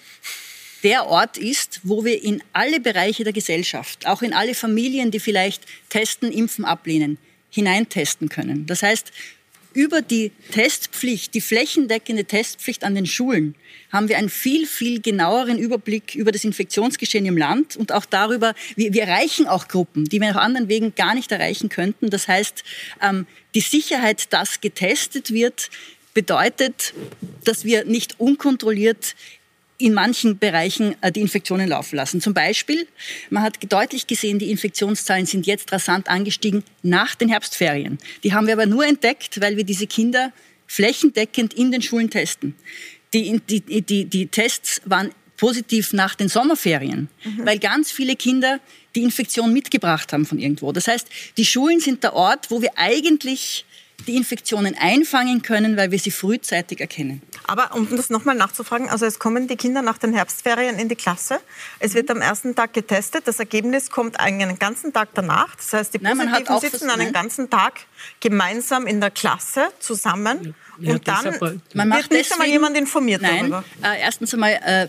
der Ort ist, wo wir in alle Bereiche der Gesellschaft, auch in alle Familien, die vielleicht testen, impfen, ablehnen, hineintesten können. Das heißt, über die Testpflicht, die flächendeckende Testpflicht an den Schulen, haben wir einen viel, viel genaueren Überblick über das Infektionsgeschehen im Land und auch darüber, wir, wir erreichen auch Gruppen, die wir auf anderen Wegen gar nicht erreichen könnten. Das heißt, ähm, die Sicherheit, dass getestet wird, bedeutet, dass wir nicht unkontrolliert in manchen Bereichen äh, die Infektionen laufen lassen. Zum Beispiel, man hat deutlich gesehen, die Infektionszahlen sind jetzt rasant angestiegen nach den Herbstferien. Die haben wir aber nur entdeckt, weil wir diese Kinder flächendeckend in den Schulen testen. Die, die, die, die Tests waren positiv nach den Sommerferien, mhm. weil ganz viele Kinder die Infektion mitgebracht haben von irgendwo. Das heißt, die Schulen sind der Ort, wo wir eigentlich die Infektionen einfangen können, weil wir sie frühzeitig erkennen. Aber um das nochmal nachzufragen, also es kommen die Kinder nach den Herbstferien in die Klasse. Es wird am ersten Tag getestet. Das Ergebnis kommt einen ganzen Tag danach. Das heißt, die Positiven nein, sitzen einen ganzen Tag gemeinsam in der Klasse zusammen. Ja, und dann man macht wird nicht einmal jemand informiert nein, darüber. Äh, erstens einmal äh,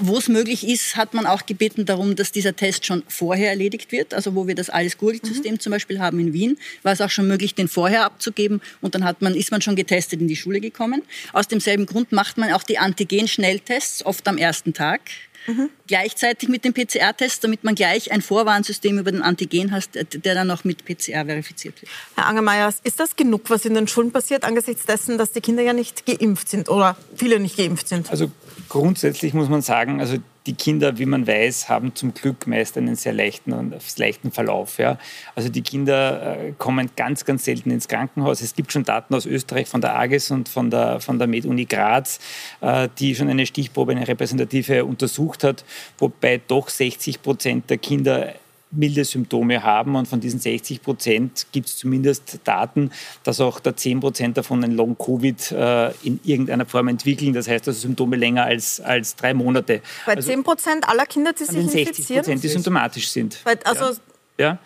wo es möglich ist, hat man auch gebeten darum, dass dieser Test schon vorher erledigt wird. Also wo wir das alles Gurgel-System mhm. zum Beispiel haben in Wien, war es auch schon möglich, den vorher abzugeben. Und dann hat man, ist man schon getestet in die Schule gekommen. Aus demselben Grund macht man auch die Antigen-Schnelltests oft am ersten Tag. Mhm. Gleichzeitig mit dem PCR-Test, damit man gleich ein Vorwarnsystem über den Antigen hat, der dann noch mit PCR verifiziert wird. Herr Angermeier, ist das genug, was in den Schulen passiert, angesichts dessen, dass die Kinder ja nicht geimpft sind oder viele nicht geimpft sind? Also grundsätzlich muss man sagen, also die Kinder, wie man weiß, haben zum Glück meist einen sehr leichten leichten Verlauf. Ja. Also die Kinder äh, kommen ganz, ganz selten ins Krankenhaus. Es gibt schon Daten aus Österreich von der AGES und von der, von der Med-Uni Graz, äh, die schon eine Stichprobe, eine repräsentative untersucht hat, wobei doch 60 Prozent der Kinder milde Symptome haben. Und von diesen 60 Prozent gibt es zumindest Daten, dass auch da 10 Prozent davon ein Long-Covid äh, in irgendeiner Form entwickeln. Das heißt also Symptome länger als, als drei Monate. Bei also, 10 Prozent aller Kinder, die sich infizieren? 60 Prozent, die symptomatisch sind. Weil, also ja. ja.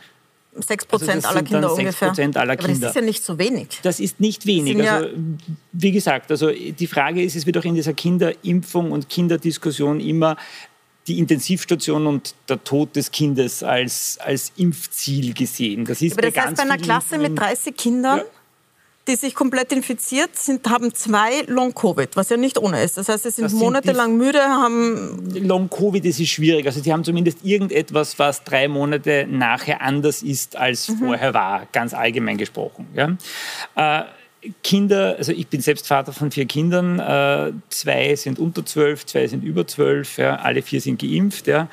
6 Prozent also aller Kinder ungefähr. Aller Aber das ist ja nicht so wenig. Das ist nicht wenig. Also, wie gesagt, also die Frage ist, es wird auch in dieser Kinderimpfung und Kinderdiskussion immer die Intensivstation und der Tod des Kindes als, als Impfziel gesehen. Das ist Aber das heißt, bei einer Klasse mit 30 Kindern, ja. die sich komplett infiziert sind, haben zwei Long-Covid, was ja nicht ohne ist. Das heißt, sie sind, sind monatelang müde, haben... Long-Covid ist schwierig. Also sie haben zumindest irgendetwas, was drei Monate nachher anders ist, als mhm. vorher war, ganz allgemein gesprochen. Ja? Äh, Kinder, also ich bin selbst Vater von vier Kindern, äh, zwei sind unter zwölf, zwei sind über zwölf, ja, alle vier sind geimpft, ja,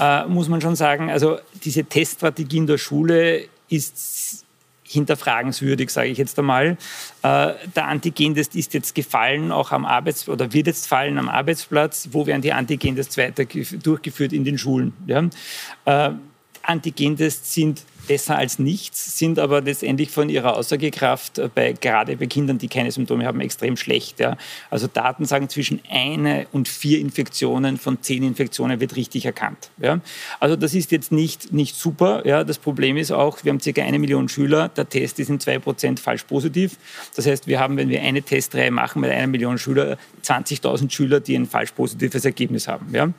äh, muss man schon sagen. Also diese Teststrategie in der Schule ist hinterfragenswürdig, sage ich jetzt einmal. Äh, der Antigentest ist jetzt gefallen, auch am Arbeits- oder wird jetzt fallen am Arbeitsplatz. Wo werden die Antigentests weiter durchgeführt in den Schulen? Ja? Antigentests sind besser als nichts, sind aber letztendlich von ihrer Aussagekraft bei, gerade bei Kindern, die keine Symptome haben, extrem schlecht. Ja. Also Daten sagen, zwischen eine und vier Infektionen von zehn Infektionen wird richtig erkannt. Ja. Also das ist jetzt nicht, nicht super. Ja. Das Problem ist auch, wir haben circa eine Million Schüler, der Test ist in zwei Prozent falsch positiv. Das heißt, wir haben, wenn wir eine Testreihe machen mit einer Million Schüler, 20.000 Schüler, die ein falsch positives Ergebnis haben. Ja.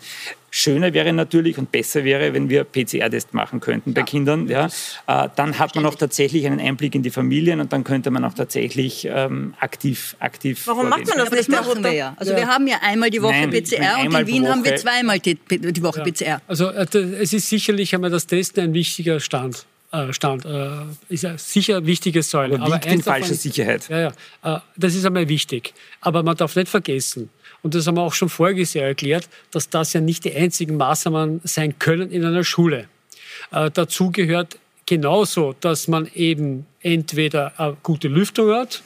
Schöner wäre natürlich und besser wäre, wenn wir PCR-Test machen könnten bei ja. Kindern. Ja. Äh, dann hat man auch tatsächlich einen Einblick in die Familien und dann könnte man auch tatsächlich ähm, aktiv, aktiv. Warum vorgehen. macht man das nicht? Das machen wir ja. Also ja. wir haben ja einmal die Woche Nein, PCR und in Wien haben wir zweimal die, die Woche PCR. Also äh, es ist sicherlich einmal das Testen ein wichtiger Stand. Äh, Stand ist ja sicher eine wichtige Säule. Aber, aber in falscher Sicherheit. Ja, ja, das ist einmal wichtig. Aber man darf nicht vergessen, und das haben wir auch schon voriges Jahr erklärt, dass das ja nicht die einzigen Maßnahmen sein können in einer Schule. Äh, dazu gehört genauso, dass man eben entweder eine gute Lüftung hat,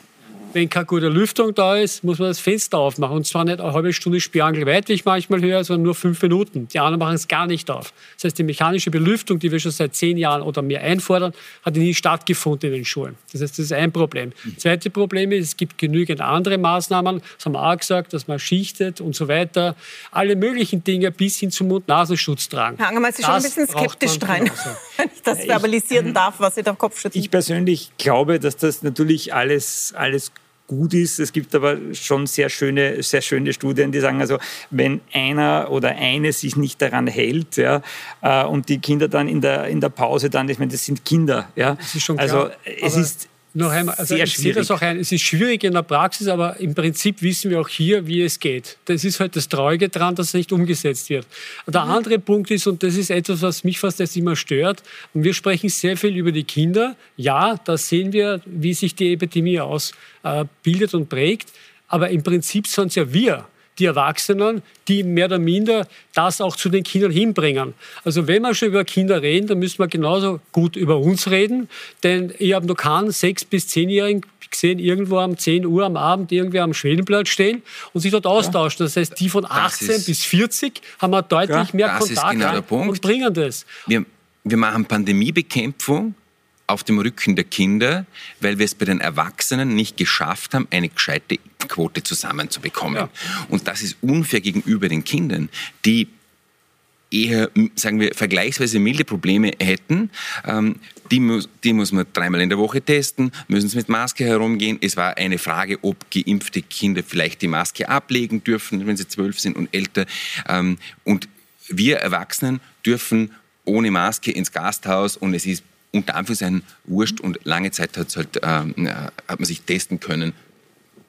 wenn keine gute Lüftung da ist, muss man das Fenster aufmachen. Und zwar nicht eine halbe Stunde spirangelweit, wie ich manchmal höre, sondern nur fünf Minuten. Die anderen machen es gar nicht auf. Das heißt, die mechanische Belüftung, die wir schon seit zehn Jahren oder mehr einfordern, hat nie stattgefunden in den Schulen. Das heißt, das ist ein Problem. Das zweite Problem ist, es gibt genügend andere Maßnahmen. Das haben wir auch gesagt, dass man schichtet und so weiter. Alle möglichen Dinge bis hin zum Mund-Nasenschutz tragen. Herr Angermann, Sie schon ein bisschen skeptisch rein, <laughs> wenn ich das verbalisieren darf, was Sie da auf Kopf schütteln. Ich persönlich glaube, dass das natürlich alles, alles gut ist. Es gibt aber schon sehr schöne, sehr schöne Studien, die sagen, also wenn einer oder eine sich nicht daran hält, ja, äh, und die Kinder dann in der, in der Pause dann, ich meine, das sind Kinder, ja. Das ist schon also klar. Also es aber ist noch einmal, also Sehr ich sehe das auch ein, es ist schwierig in der Praxis, aber im Prinzip wissen wir auch hier, wie es geht. Das ist halt das Traurige daran, dass es nicht umgesetzt wird. Der mhm. andere Punkt ist, und das ist etwas, was mich fast jetzt immer stört, und wir sprechen sehr viel über die Kinder. Ja, da sehen wir, wie sich die Epidemie ausbildet und prägt. Aber im Prinzip sind es ja wir, die Erwachsenen, die mehr oder minder das auch zu den Kindern hinbringen. Also wenn wir schon über Kinder reden, dann müssen wir genauso gut über uns reden, denn ich habe noch keinen sechs- bis zehnjährigen gesehen, irgendwo um 10 Uhr am Abend irgendwie am Schwedenplatz stehen und sich dort austauschen. Das heißt, die von 18 ist, bis 40 haben wir deutlich ja, mehr Kontakt genau und bringen das. Wir, wir machen Pandemiebekämpfung auf dem Rücken der Kinder, weil wir es bei den Erwachsenen nicht geschafft haben, eine gescheite Quote zusammenzubekommen. Ja. Und das ist unfair gegenüber den Kindern, die eher, sagen wir, vergleichsweise milde Probleme hätten. Ähm, die, muss, die muss man dreimal in der Woche testen, müssen sie mit Maske herumgehen. Es war eine Frage, ob geimpfte Kinder vielleicht die Maske ablegen dürfen, wenn sie zwölf sind und älter. Ähm, und wir Erwachsenen dürfen ohne Maske ins Gasthaus und es ist unter Anführungszeichen wurscht und lange Zeit hat, halt, ähm, hat man sich testen können,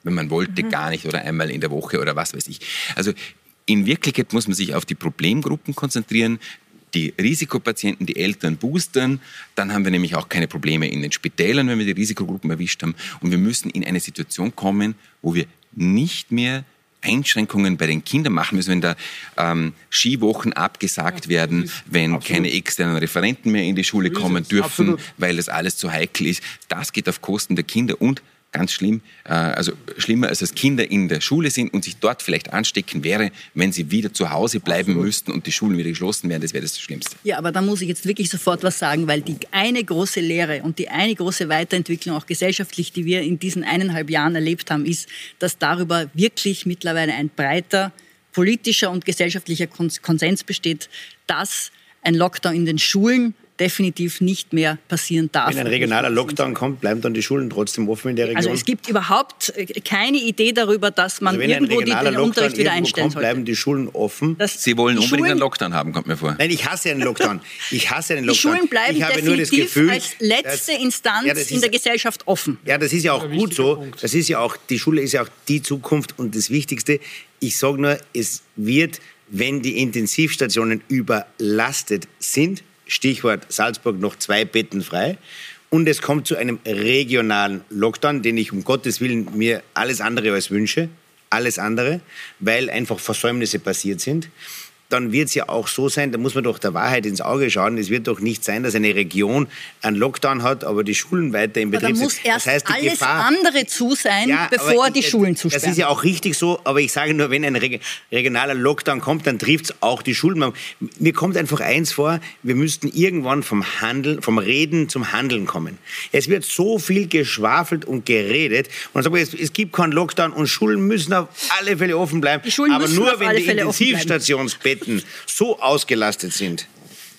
wenn man wollte, mhm. gar nicht oder einmal in der Woche oder was weiß ich. Also in Wirklichkeit muss man sich auf die Problemgruppen konzentrieren, die Risikopatienten, die Eltern boostern. Dann haben wir nämlich auch keine Probleme in den Spitälern, wenn wir die Risikogruppen erwischt haben. Und wir müssen in eine Situation kommen, wo wir nicht mehr Einschränkungen bei den Kindern machen müssen, wenn da ähm, Skiwochen abgesagt werden, wenn absolut. keine externen Referenten mehr in die Schule kommen dürfen, absolut. weil das alles zu heikel ist. Das geht auf Kosten der Kinder und ganz schlimm, äh, also schlimmer als dass Kinder in der Schule sind und sich dort vielleicht anstecken wäre, wenn sie wieder zu Hause bleiben Absolut. müssten und die Schulen wieder geschlossen wären. Das wäre das Schlimmste. Ja, aber da muss ich jetzt wirklich sofort was sagen, weil die eine große Lehre und die eine große Weiterentwicklung auch gesellschaftlich, die wir in diesen eineinhalb Jahren erlebt haben, ist, dass darüber wirklich mittlerweile ein breiter politischer und gesellschaftlicher Konsens besteht, dass ein Lockdown in den Schulen definitiv nicht mehr passieren darf. Wenn ein regionaler Lockdown kommt, bleiben dann die Schulen trotzdem offen in der Region? Also es gibt überhaupt äh, keine Idee darüber, dass man also irgendwo die, den Unterricht wieder einstellen kommt, bleiben die Schulen offen. Das Sie wollen unbedingt Schulen, einen Lockdown haben, kommt mir vor. Nein, ich hasse einen Lockdown. Ich hasse einen Lockdown. Die Schulen bleiben ich habe nur das Gefühl, als letzte dass, Instanz ja, ist, in der Gesellschaft offen. Ja, das ist ja auch gut so. Das ist ja auch, die Schule ist ja auch die Zukunft und das Wichtigste. Ich sage nur, es wird, wenn die Intensivstationen überlastet sind, Stichwort Salzburg noch zwei Betten frei. Und es kommt zu einem regionalen Lockdown, den ich um Gottes Willen mir alles andere als wünsche. Alles andere, weil einfach Versäumnisse passiert sind dann wird es ja auch so sein, da muss man doch der Wahrheit ins Auge schauen. Es wird doch nicht sein, dass eine Region einen Lockdown hat, aber die Schulen weiter im Betrieb sind. Da muss erst das heißt, alles Gefahr, andere zu sein, ja, bevor die Schulen zusperren. Das ist ja auch richtig so, aber ich sage nur, wenn ein regionaler Lockdown kommt, dann trifft es auch die Schulen. Mir kommt einfach eins vor, wir müssten irgendwann vom Handeln, vom Reden zum Handeln kommen. Es wird so viel geschwafelt und geredet und sagt, es, es gibt keinen Lockdown und Schulen müssen auf alle Fälle offen bleiben. Die aber nur, wenn die Intensivstationsbetten Betten so ausgelastet sind,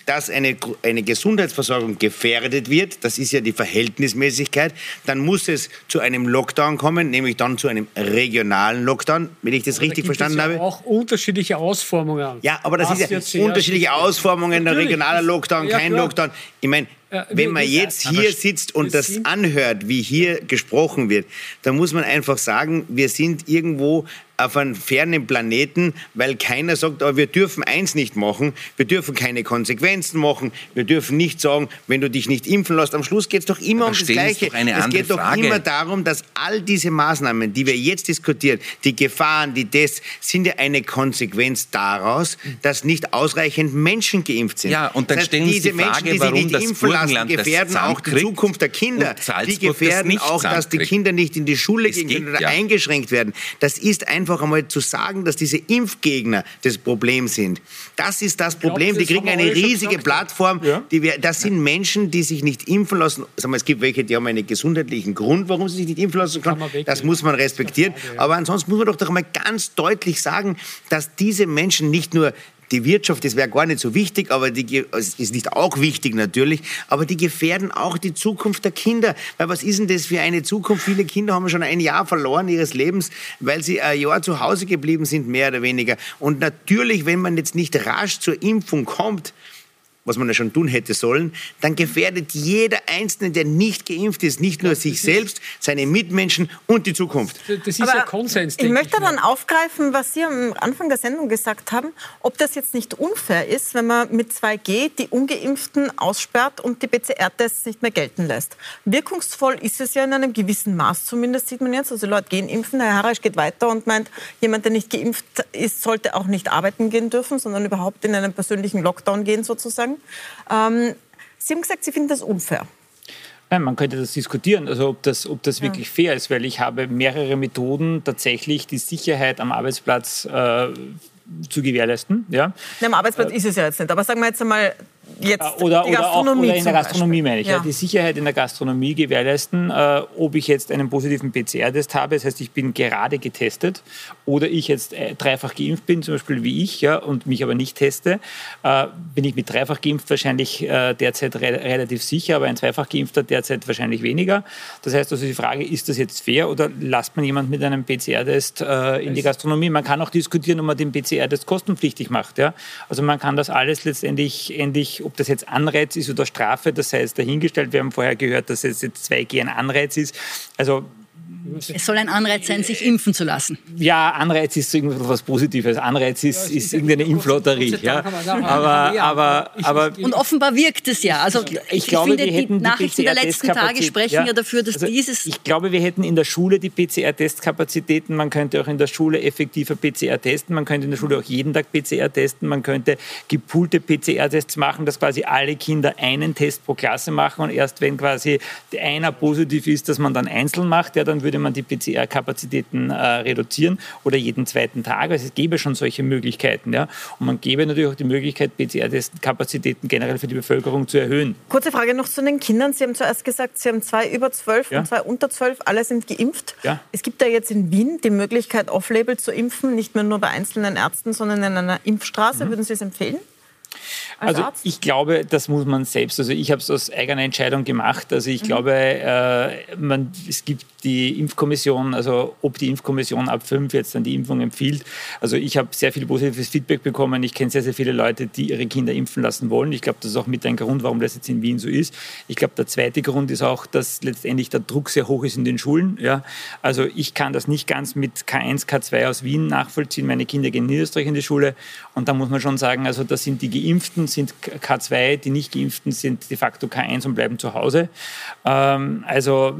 dass eine, eine Gesundheitsversorgung gefährdet wird, das ist ja die Verhältnismäßigkeit, dann muss es zu einem Lockdown kommen, nämlich dann zu einem regionalen Lockdown, wenn ich das aber richtig da verstanden habe. auch unterschiedliche Ausformungen. Ja, aber das ist ja unterschiedliche Ausformungen, der regionale Lockdown, ja, kein klar. Lockdown. Ich meine, wenn man jetzt hier sitzt und das anhört, wie hier gesprochen wird, dann muss man einfach sagen, wir sind irgendwo auf einem fernen Planeten, weil keiner sagt, aber wir dürfen eins nicht machen, wir dürfen keine Konsequenzen machen, wir dürfen nicht sagen, wenn du dich nicht impfen lässt. Am Schluss geht es doch immer aber um das Gleiche. es geht doch Frage. immer darum, dass all diese Maßnahmen, die wir jetzt diskutieren, die Gefahren, die Tests, sind ja eine Konsequenz daraus, dass nicht ausreichend Menschen geimpft sind. Ja, und dann das heißt, stellen Sie die Frage, Menschen, die warum sich nicht impfen lassen, gefährden auch die Zukunft der Kinder. Die gefährden das auch, dass die Kinder nicht in die Schule gehen können oder ja. eingeschränkt werden. Das ist ein einfach einmal zu sagen, dass diese Impfgegner das Problem sind. Das ist das Problem. Glaub, die kriegen eine riesige Plattform. Ja? Wir, das sind Menschen, die sich nicht impfen lassen. Sag mal, es gibt welche, die haben einen gesundheitlichen Grund, warum sie sich nicht impfen lassen können. Das muss man respektieren. Aber ansonsten muss man doch doch mal ganz deutlich sagen, dass diese Menschen nicht nur die Wirtschaft, das wäre gar nicht so wichtig, aber die also ist nicht auch wichtig natürlich, aber die gefährden auch die Zukunft der Kinder. Weil was ist denn das für eine Zukunft? Viele Kinder haben schon ein Jahr verloren ihres Lebens, weil sie ein Jahr zu Hause geblieben sind, mehr oder weniger. Und natürlich, wenn man jetzt nicht rasch zur Impfung kommt, was man ja schon tun hätte sollen, dann gefährdet jeder Einzelne, der nicht geimpft ist, nicht nur sich selbst, seine Mitmenschen und die Zukunft. Das ist Aber ja Konsens. Ich möchte ich dann aufgreifen, was Sie am Anfang der Sendung gesagt haben, ob das jetzt nicht unfair ist, wenn man mit 2G die Ungeimpften aussperrt und die PCR-Tests nicht mehr gelten lässt. Wirkungsvoll ist es ja in einem gewissen Maß zumindest, sieht man jetzt. Also Leute gehen impfen, Herr Harasch geht weiter und meint, jemand, der nicht geimpft ist, sollte auch nicht arbeiten gehen dürfen, sondern überhaupt in einen persönlichen Lockdown gehen sozusagen. Ähm, Sie haben gesagt, Sie finden das unfair. Nein, man könnte das diskutieren, also ob das, ob das wirklich fair ist, weil ich habe mehrere Methoden, tatsächlich die Sicherheit am Arbeitsplatz äh, zu gewährleisten. Ja. am Arbeitsplatz äh, ist es ja jetzt nicht, aber sagen wir jetzt einmal, jetzt Äh, oder, die oder auch Gastronomie oder in der Gastronomie meine ich. Ja. Ja. Die Sicherheit in der Gastronomie gewährleisten, äh, ob ich jetzt einen positiven PCR-Test habe, das heißt, ich bin gerade getestet, oder ich jetzt äh, dreifach geimpft bin, zum Beispiel wie ich, ja, und mich aber nicht teste, äh, bin ich mit dreifach geimpft wahrscheinlich äh, derzeit re relativ sicher, aber ein zweifach geimpfter derzeit wahrscheinlich weniger. Das heißt also die Frage, ist das jetzt fair oder lasst man jemand mit einem PCR-Test in die Gastronomie? Man kann auch diskutieren, ob man den PCR-Test kostenpflichtig macht. Ja? Also man kann das alles letztendlich, endlich, ob das jetzt Anreiz ist oder Strafe, das jetzt dahingestellt. Wir haben vorher gehört, dass es jetzt 2G ein Anreiz ist. Also Es soll ein Anreiz sein, sich impfen zu lassen. ja, Anreiz ist irgendwas Positives. Anreiz ist, ist irgendeine Impflotterie. Ja. Aber, aber, aber Und offenbar wirkt es ja. Also ich, ich glaube, finde, wir die hätten die Nachrichten der letzten Tage sprechen ja, dafür, dass Also dieses Ich glaube, wir hätten in der Schule die PCR-Testkapazitäten. Man könnte auch in der Schule effektiver PCR testen. Man könnte in der Schule auch jeden Tag PCR testen. Man könnte gepoolte PCR-Tests machen, dass quasi alle Kinder einen Test pro Klasse machen. Und erst wenn quasi einer positiv ist, dass man dann einzeln macht, ja, dann würde man die PCR-Kapazitäten äh, reduzieren oder jeden zweiten Tag. Also es gäbe schon solche Möglichkeiten. Ja. Und man gäbe natürlich auch die Möglichkeit, PCR-Kapazitäten generell für die Bevölkerung zu erhöhen. Kurze Frage noch zu den Kindern. Sie haben zuerst gesagt, Sie haben zwei über zwölf Ja. und zwei unter zwölf. Alle sind geimpft. Ja. Es gibt ja jetzt in Wien die Möglichkeit, off-label zu impfen, nicht mehr nur bei einzelnen Ärzten, sondern in einer Impfstraße. Würden Sie es empfehlen? Als Also Arzt? ich glaube, das muss man selbst. Also ich habe es aus eigener Entscheidung gemacht. Also ich glaube, äh, man, es gibt die Impfkommission, also ob die Impfkommission ab fünf jetzt dann die Impfung empfiehlt. Also ich habe sehr viel positives Feedback bekommen. Ich kenne sehr, sehr viele Leute, die ihre Kinder impfen lassen wollen. Ich glaube, das ist auch mit ein Grund, warum das jetzt in Wien so ist. Ich glaube, der zweite Grund ist auch, dass letztendlich der Druck sehr hoch ist in den Schulen. Ja? Also ich kann das nicht ganz mit K1, K2 aus Wien nachvollziehen. Meine Kinder gehen in Niederösterreich in die Schule und da muss man schon sagen, also das sind die Geimpften, sind K2, die nicht Geimpften sind de facto K1 und bleiben zu Hause. Ähm, also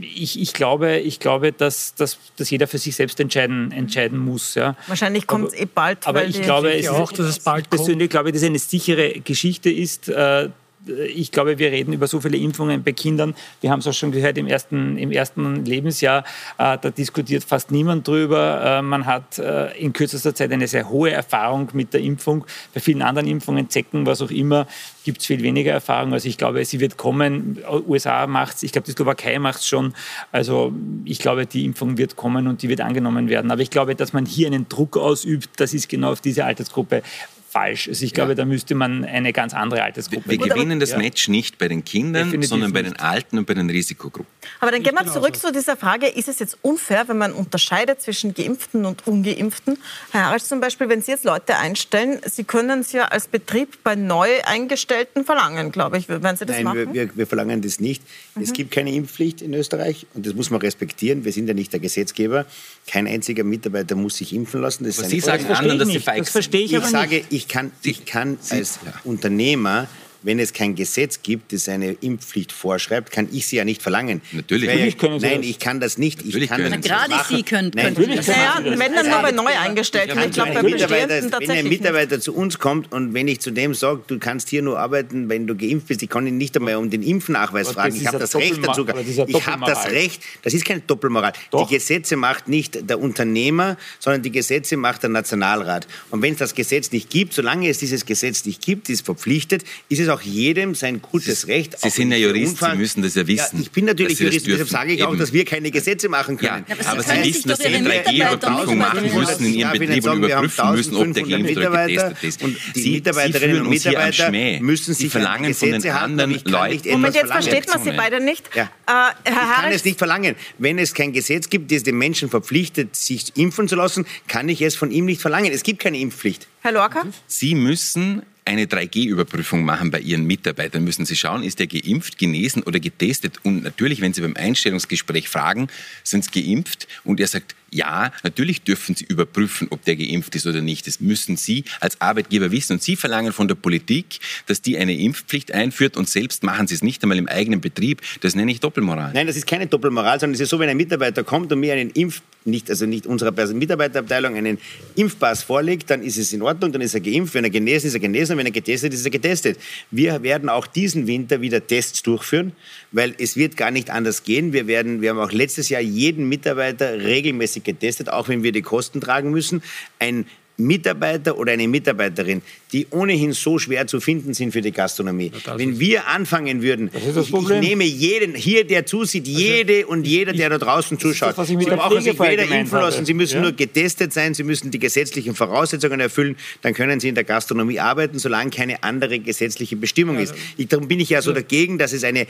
ich, ich glaube, ich glaube dass, dass, dass jeder für sich selbst entscheiden, entscheiden muss. Ja. Wahrscheinlich kommt es eh bald. Aber weil ich glaube, Ich es auch, dass es bald ich persönlich glaube, dass es eine sichere Geschichte ist. Äh, Ich glaube, wir reden über so viele Impfungen bei Kindern. Wir haben es auch schon gehört im ersten, im ersten Lebensjahr. Äh, da diskutiert fast niemand drüber. Äh, man hat äh, in kürzester Zeit eine sehr hohe Erfahrung mit der Impfung. Bei vielen anderen Impfungen, Zecken, was auch immer, gibt es viel weniger Erfahrung. Also ich glaube, sie wird kommen. USA macht es, ich glaube, die Slowakei macht es schon. Also ich glaube, die Impfung wird kommen und die wird angenommen werden. Aber ich glaube, dass man hier einen Druck ausübt, das ist genau auf diese Altersgruppe falsch. Also ich glaube, da müsste man eine ganz andere Altersgruppe Wir geben. gewinnen das Ja. Match nicht bei den Kindern, Definitiv sondern bei nicht. den Alten und bei den Risikogruppen. Aber dann gehen wir zurück zu dieser Frage, ist es jetzt unfair, wenn man unterscheidet zwischen Geimpften und Ungeimpften? Herr Harald, zum Beispiel, wenn Sie jetzt Leute einstellen, Sie können es ja als Betrieb bei neu Eingestellten verlangen, glaube ich. Werden Sie das Nein, machen? wir, wir, wir verlangen das nicht. Es gibt keine Impfpflicht in Österreich und das muss man respektieren. Wir sind ja nicht der Gesetzgeber. Kein einziger Mitarbeiter muss sich impfen lassen. Das Sie sagen anderen, dass Sie feig Das sind. verstehe ich Ich aber sage, nicht. ich kann, ich kann als. Unternehmer, wenn es kein Gesetz gibt, das eine Impfpflicht vorschreibt, kann ich sie ja nicht verlangen. Natürlich. Ja- Natürlich können Sie Nein, das. ich kann das nicht. Ich Natürlich kann das können das. Gerade machen. Sie können- Nein, können das- naja, wenn dann nur bei neu Eingestellten. Ich glaube, bei ein Mitarbeiter, Bestehenden wenn ein tatsächlich nicht. Mitarbeiter zu uns kommt und wenn ich zu dem sage, du kannst hier nur arbeiten, wenn du geimpft bist, ich kann ihn nicht einmal um den Impfnachweis Aber fragen. Ich habe das Recht dazu. Ich habe das Doppelmoral. Recht. Das ist keine Doppelmoral. Doch. Die Gesetze macht nicht der Unternehmer, sondern die Gesetze macht der Nationalrat. Und wenn es das Gesetz nicht gibt, solange es dieses Gesetz nicht gibt, ist verpflichtet, ist es auch jedem sein gutes Recht. Sie sind ja Jurist, Unfall- Sie müssen das ja wissen, Ja, ich bin natürlich Jurist, deshalb dürfen. sage ich auch, dass wir keine Gesetze machen Ja, können. aber aber Sie wissen, dass Sie eine Mitarbeiter 3G-Überprüfung machen müssen, in Ihrem Betrieb und wir haben überprüfen müssen, ob der 1500 geimpft oder Mitarbeiter getestet ist. und die Sie, Mitarbeiterinnen Sie und Mitarbeiter müssen Sie sich verlangen von den Gesetze anderen und ich kann nicht Leuten. Moment, jetzt versteht man Sie beide nicht. Ja. Äh, Herr Ich kann es nicht verlangen. Wenn es kein Gesetz gibt, das den Menschen verpflichtet, sich impfen zu lassen, kann ich es von ihm nicht verlangen. Es gibt keine Impfpflicht. Herr Lorca? Sie müssen eine 3G-Überprüfung machen bei Ihren Mitarbeitern. Müssen Sie schauen, ist er geimpft, genesen oder getestet? Und natürlich, wenn Sie beim Einstellungsgespräch fragen, sind Sie geimpft? Und er sagt, ja, natürlich dürfen Sie überprüfen, ob der geimpft ist oder nicht. Das müssen Sie als Arbeitgeber wissen. Und Sie verlangen von der Politik, dass die eine Impfpflicht einführt und selbst machen Sie es nicht einmal im eigenen Betrieb. Das nenne ich Doppelmoral. Nein, das ist keine Doppelmoral, sondern es ist so, wenn ein Mitarbeiter kommt und mir einen Impf, nicht, also nicht unserer Mitarbeiterabteilung einen Impfpass vorlegt, dann ist es in Ordnung, dann ist er geimpft. Wenn er genesen ist, er genesen. Und wenn er getestet ist, ist er getestet. Wir werden auch diesen Winter wieder Tests durchführen, weil es wird gar nicht anders gehen. Wir werden, wir haben auch letztes Jahr jeden Mitarbeiter regelmäßig getestet, auch wenn wir die Kosten tragen müssen. Ein Mitarbeiter oder eine Mitarbeiterin, die ohnehin so schwer zu finden sind für die Gastronomie. Wenn wir anfangen würden, das ich, ich nehme jeden, hier der zusieht, jede und jeder, der da draußen zuschaut. ich Sie brauchen sich weder impfen lassen. Sie müssen Ja. nur getestet sein, Sie müssen die gesetzlichen Voraussetzungen erfüllen, dann können Sie in der Gastronomie arbeiten, solange keine andere gesetzliche Bestimmung ist. Ich, darum bin ich ja so dagegen, dass es eine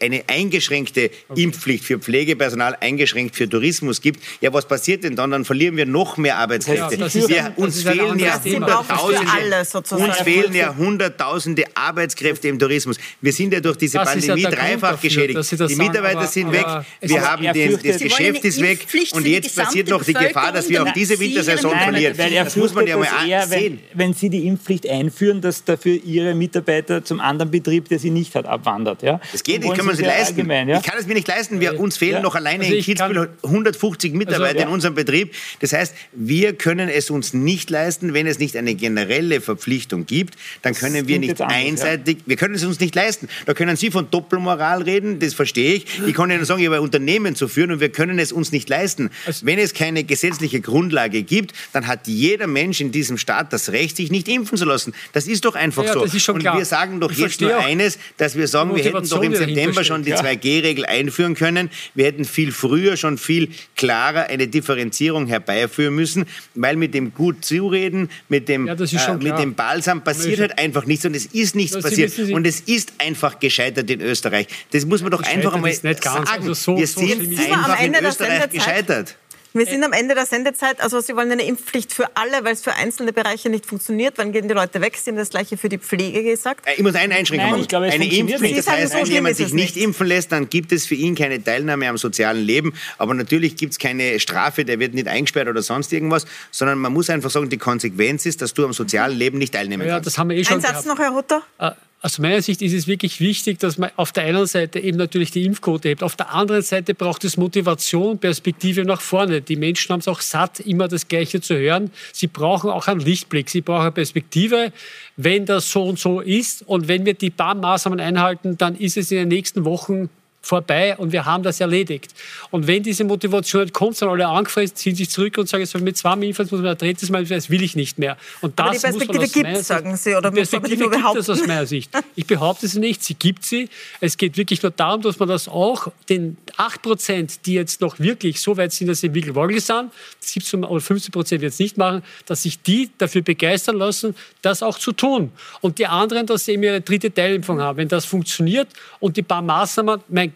eine eingeschränkte Impfpflicht für Pflegepersonal, eingeschränkt für Tourismus gibt. Ja, was passiert denn dann? Dann verlieren wir noch mehr Arbeitskräfte. Ja, wir, uns fehlen ja Hunderttausende, alle sozusagen. uns fehlen ja Hunderttausende Arbeitskräfte im Tourismus. Wir sind ja durch diese Das Pandemie dreifach dafür, geschädigt. Die sagen, Mitarbeiter aber- sind aber weg, wir haben den, das Geschäft ist weg und jetzt passiert noch die Gefahr, dass wir auch diese Wintersaison verlieren. Er Das muss man ja mal er, wenn, sehen. wenn Sie die Impfpflicht einführen, dass dafür Ihre Mitarbeiter zum anderen Betrieb, der sie nicht hat, abwandert. Ja? Das geht nicht, wollen kann man Sie sich sehr leisten. allgemein, ja? Ich kann es mir nicht leisten. Wir, uns fehlen Ja. noch alleine Also in ich Kitzbühel 150 Mitarbeiter Also, ja. in unserem Betrieb. Das heißt, wir können es uns nicht leisten, wenn es nicht eine generelle Verpflichtung gibt, dann können wir klingt nicht jetzt anders, einseitig, wir können es uns nicht leisten. Da können Sie von Doppelmoral reden, das verstehe ich. Ich kann Ihnen sagen, ich habe ein Unternehmen zu führen und wir können es uns nicht leisten. Wenn es keine gesetzliche Grundlage gibt, dann hat jeder Mensch in diesem Staat das Recht, sich nicht impfen zu lassen. Das ist doch einfach Ja, so. das ist schon und klar. wir sagen doch Ich jetzt nur auch eines, dass wir sagen, wir hätten doch im dahinter September schon die steckt, ja. 2G-Regel einführen können. Wir hätten viel früher schon viel klarer eine Differenzierung herbeiführen müssen, weil mit dem gut Zureden, mit dem, Ja, das ist äh, schon mit dem Balsam passiert halt einfach nichts und es ist nichts Sie passiert. Sie- und es ist einfach gescheitert in Österreich. Das muss man doch einfach einmal sagen. Also so- wir so sind es einfach in Österreich gescheitert. Wir sind am Ende der Sendezeit. Also Sie wollen eine Impfpflicht für alle, weil es für einzelne Bereiche nicht funktioniert. Wann gehen die Leute weg? Sie haben das Gleiche für die Pflege gesagt. Äh, Ich muss eine Einschränkung Nein, machen. ich glaube, es eine Impfpflicht, nicht. das heißt, wenn jemand sich nicht impfen lässt, dann gibt es für ihn keine Teilnahme am sozialen Leben. Aber natürlich gibt es keine Strafe, der wird nicht eingesperrt oder sonst irgendwas, sondern man muss einfach sagen, die Konsequenz ist, dass du am sozialen Leben nicht teilnehmen Ja, kannst. das haben wir eh schon Ein Satz gehabt. noch, Herr Hutter. Äh, Aus meiner Sicht ist es wirklich wichtig, dass man auf der einen Seite eben natürlich die Impfquote hebt. Auf der anderen Seite braucht es Motivation, Perspektive nach vorne. Die Menschen haben es auch satt, immer das Gleiche zu hören. Sie brauchen auch einen Lichtblick. Sie brauchen eine Perspektive, wenn das so und so ist. Und wenn wir die paar Maßnahmen einhalten, dann ist es in den nächsten Wochen vorbei und wir haben das erledigt. Und wenn diese Motivation nicht kommt, sind alle angefressen, ziehen sich zurück und sagen, mit impfen, jetzt muss man ein drittes Mal, das will ich nicht mehr. Und das Aber die muss man Perspektive gibt es, sagen Sie, oder die muss man Perspektive gibt es aus meiner Sicht. Ich behaupte sie nicht, sie gibt sie. Es geht wirklich nur darum, dass man das auch den 8 Prozent, die jetzt noch wirklich so weit sind, dass sie wirklich Wogel sind, 17 oder 15 Prozent jetzt nicht machen, dass sich die dafür begeistern lassen, das auch zu tun. Und die anderen, dass sie eben ihre dritte Teilimpfung haben. Wenn das funktioniert und die paar Maßnahmen, mein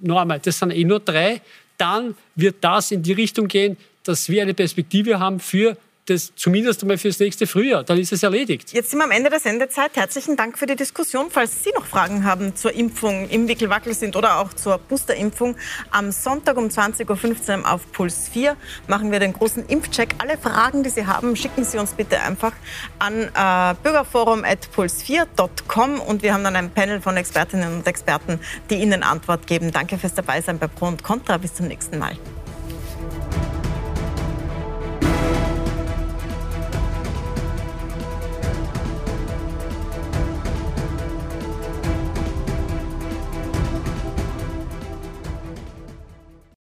Normal, das sind eh nur drei, dann wird das in die Richtung gehen, dass wir eine Perspektive haben für das, zumindest einmal fürs nächste Frühjahr. Dann ist es erledigt. Jetzt sind wir am Ende der Sendezeit. Herzlichen Dank für die Diskussion. Falls Sie noch Fragen haben zur Impfung im Wickelwackel sind oder auch zur Boosterimpfung, am Sonntag um 20.15 Uhr auf Puls 4 machen wir den großen Impfcheck. Alle Fragen, die Sie haben, schicken Sie uns bitte einfach an äh, bürgerforum.puls4.com und wir haben dann ein Panel von Expertinnen und Experten, die Ihnen Antwort geben. Danke fürs Dabeisein bei Pro und Contra. Bis zum nächsten Mal.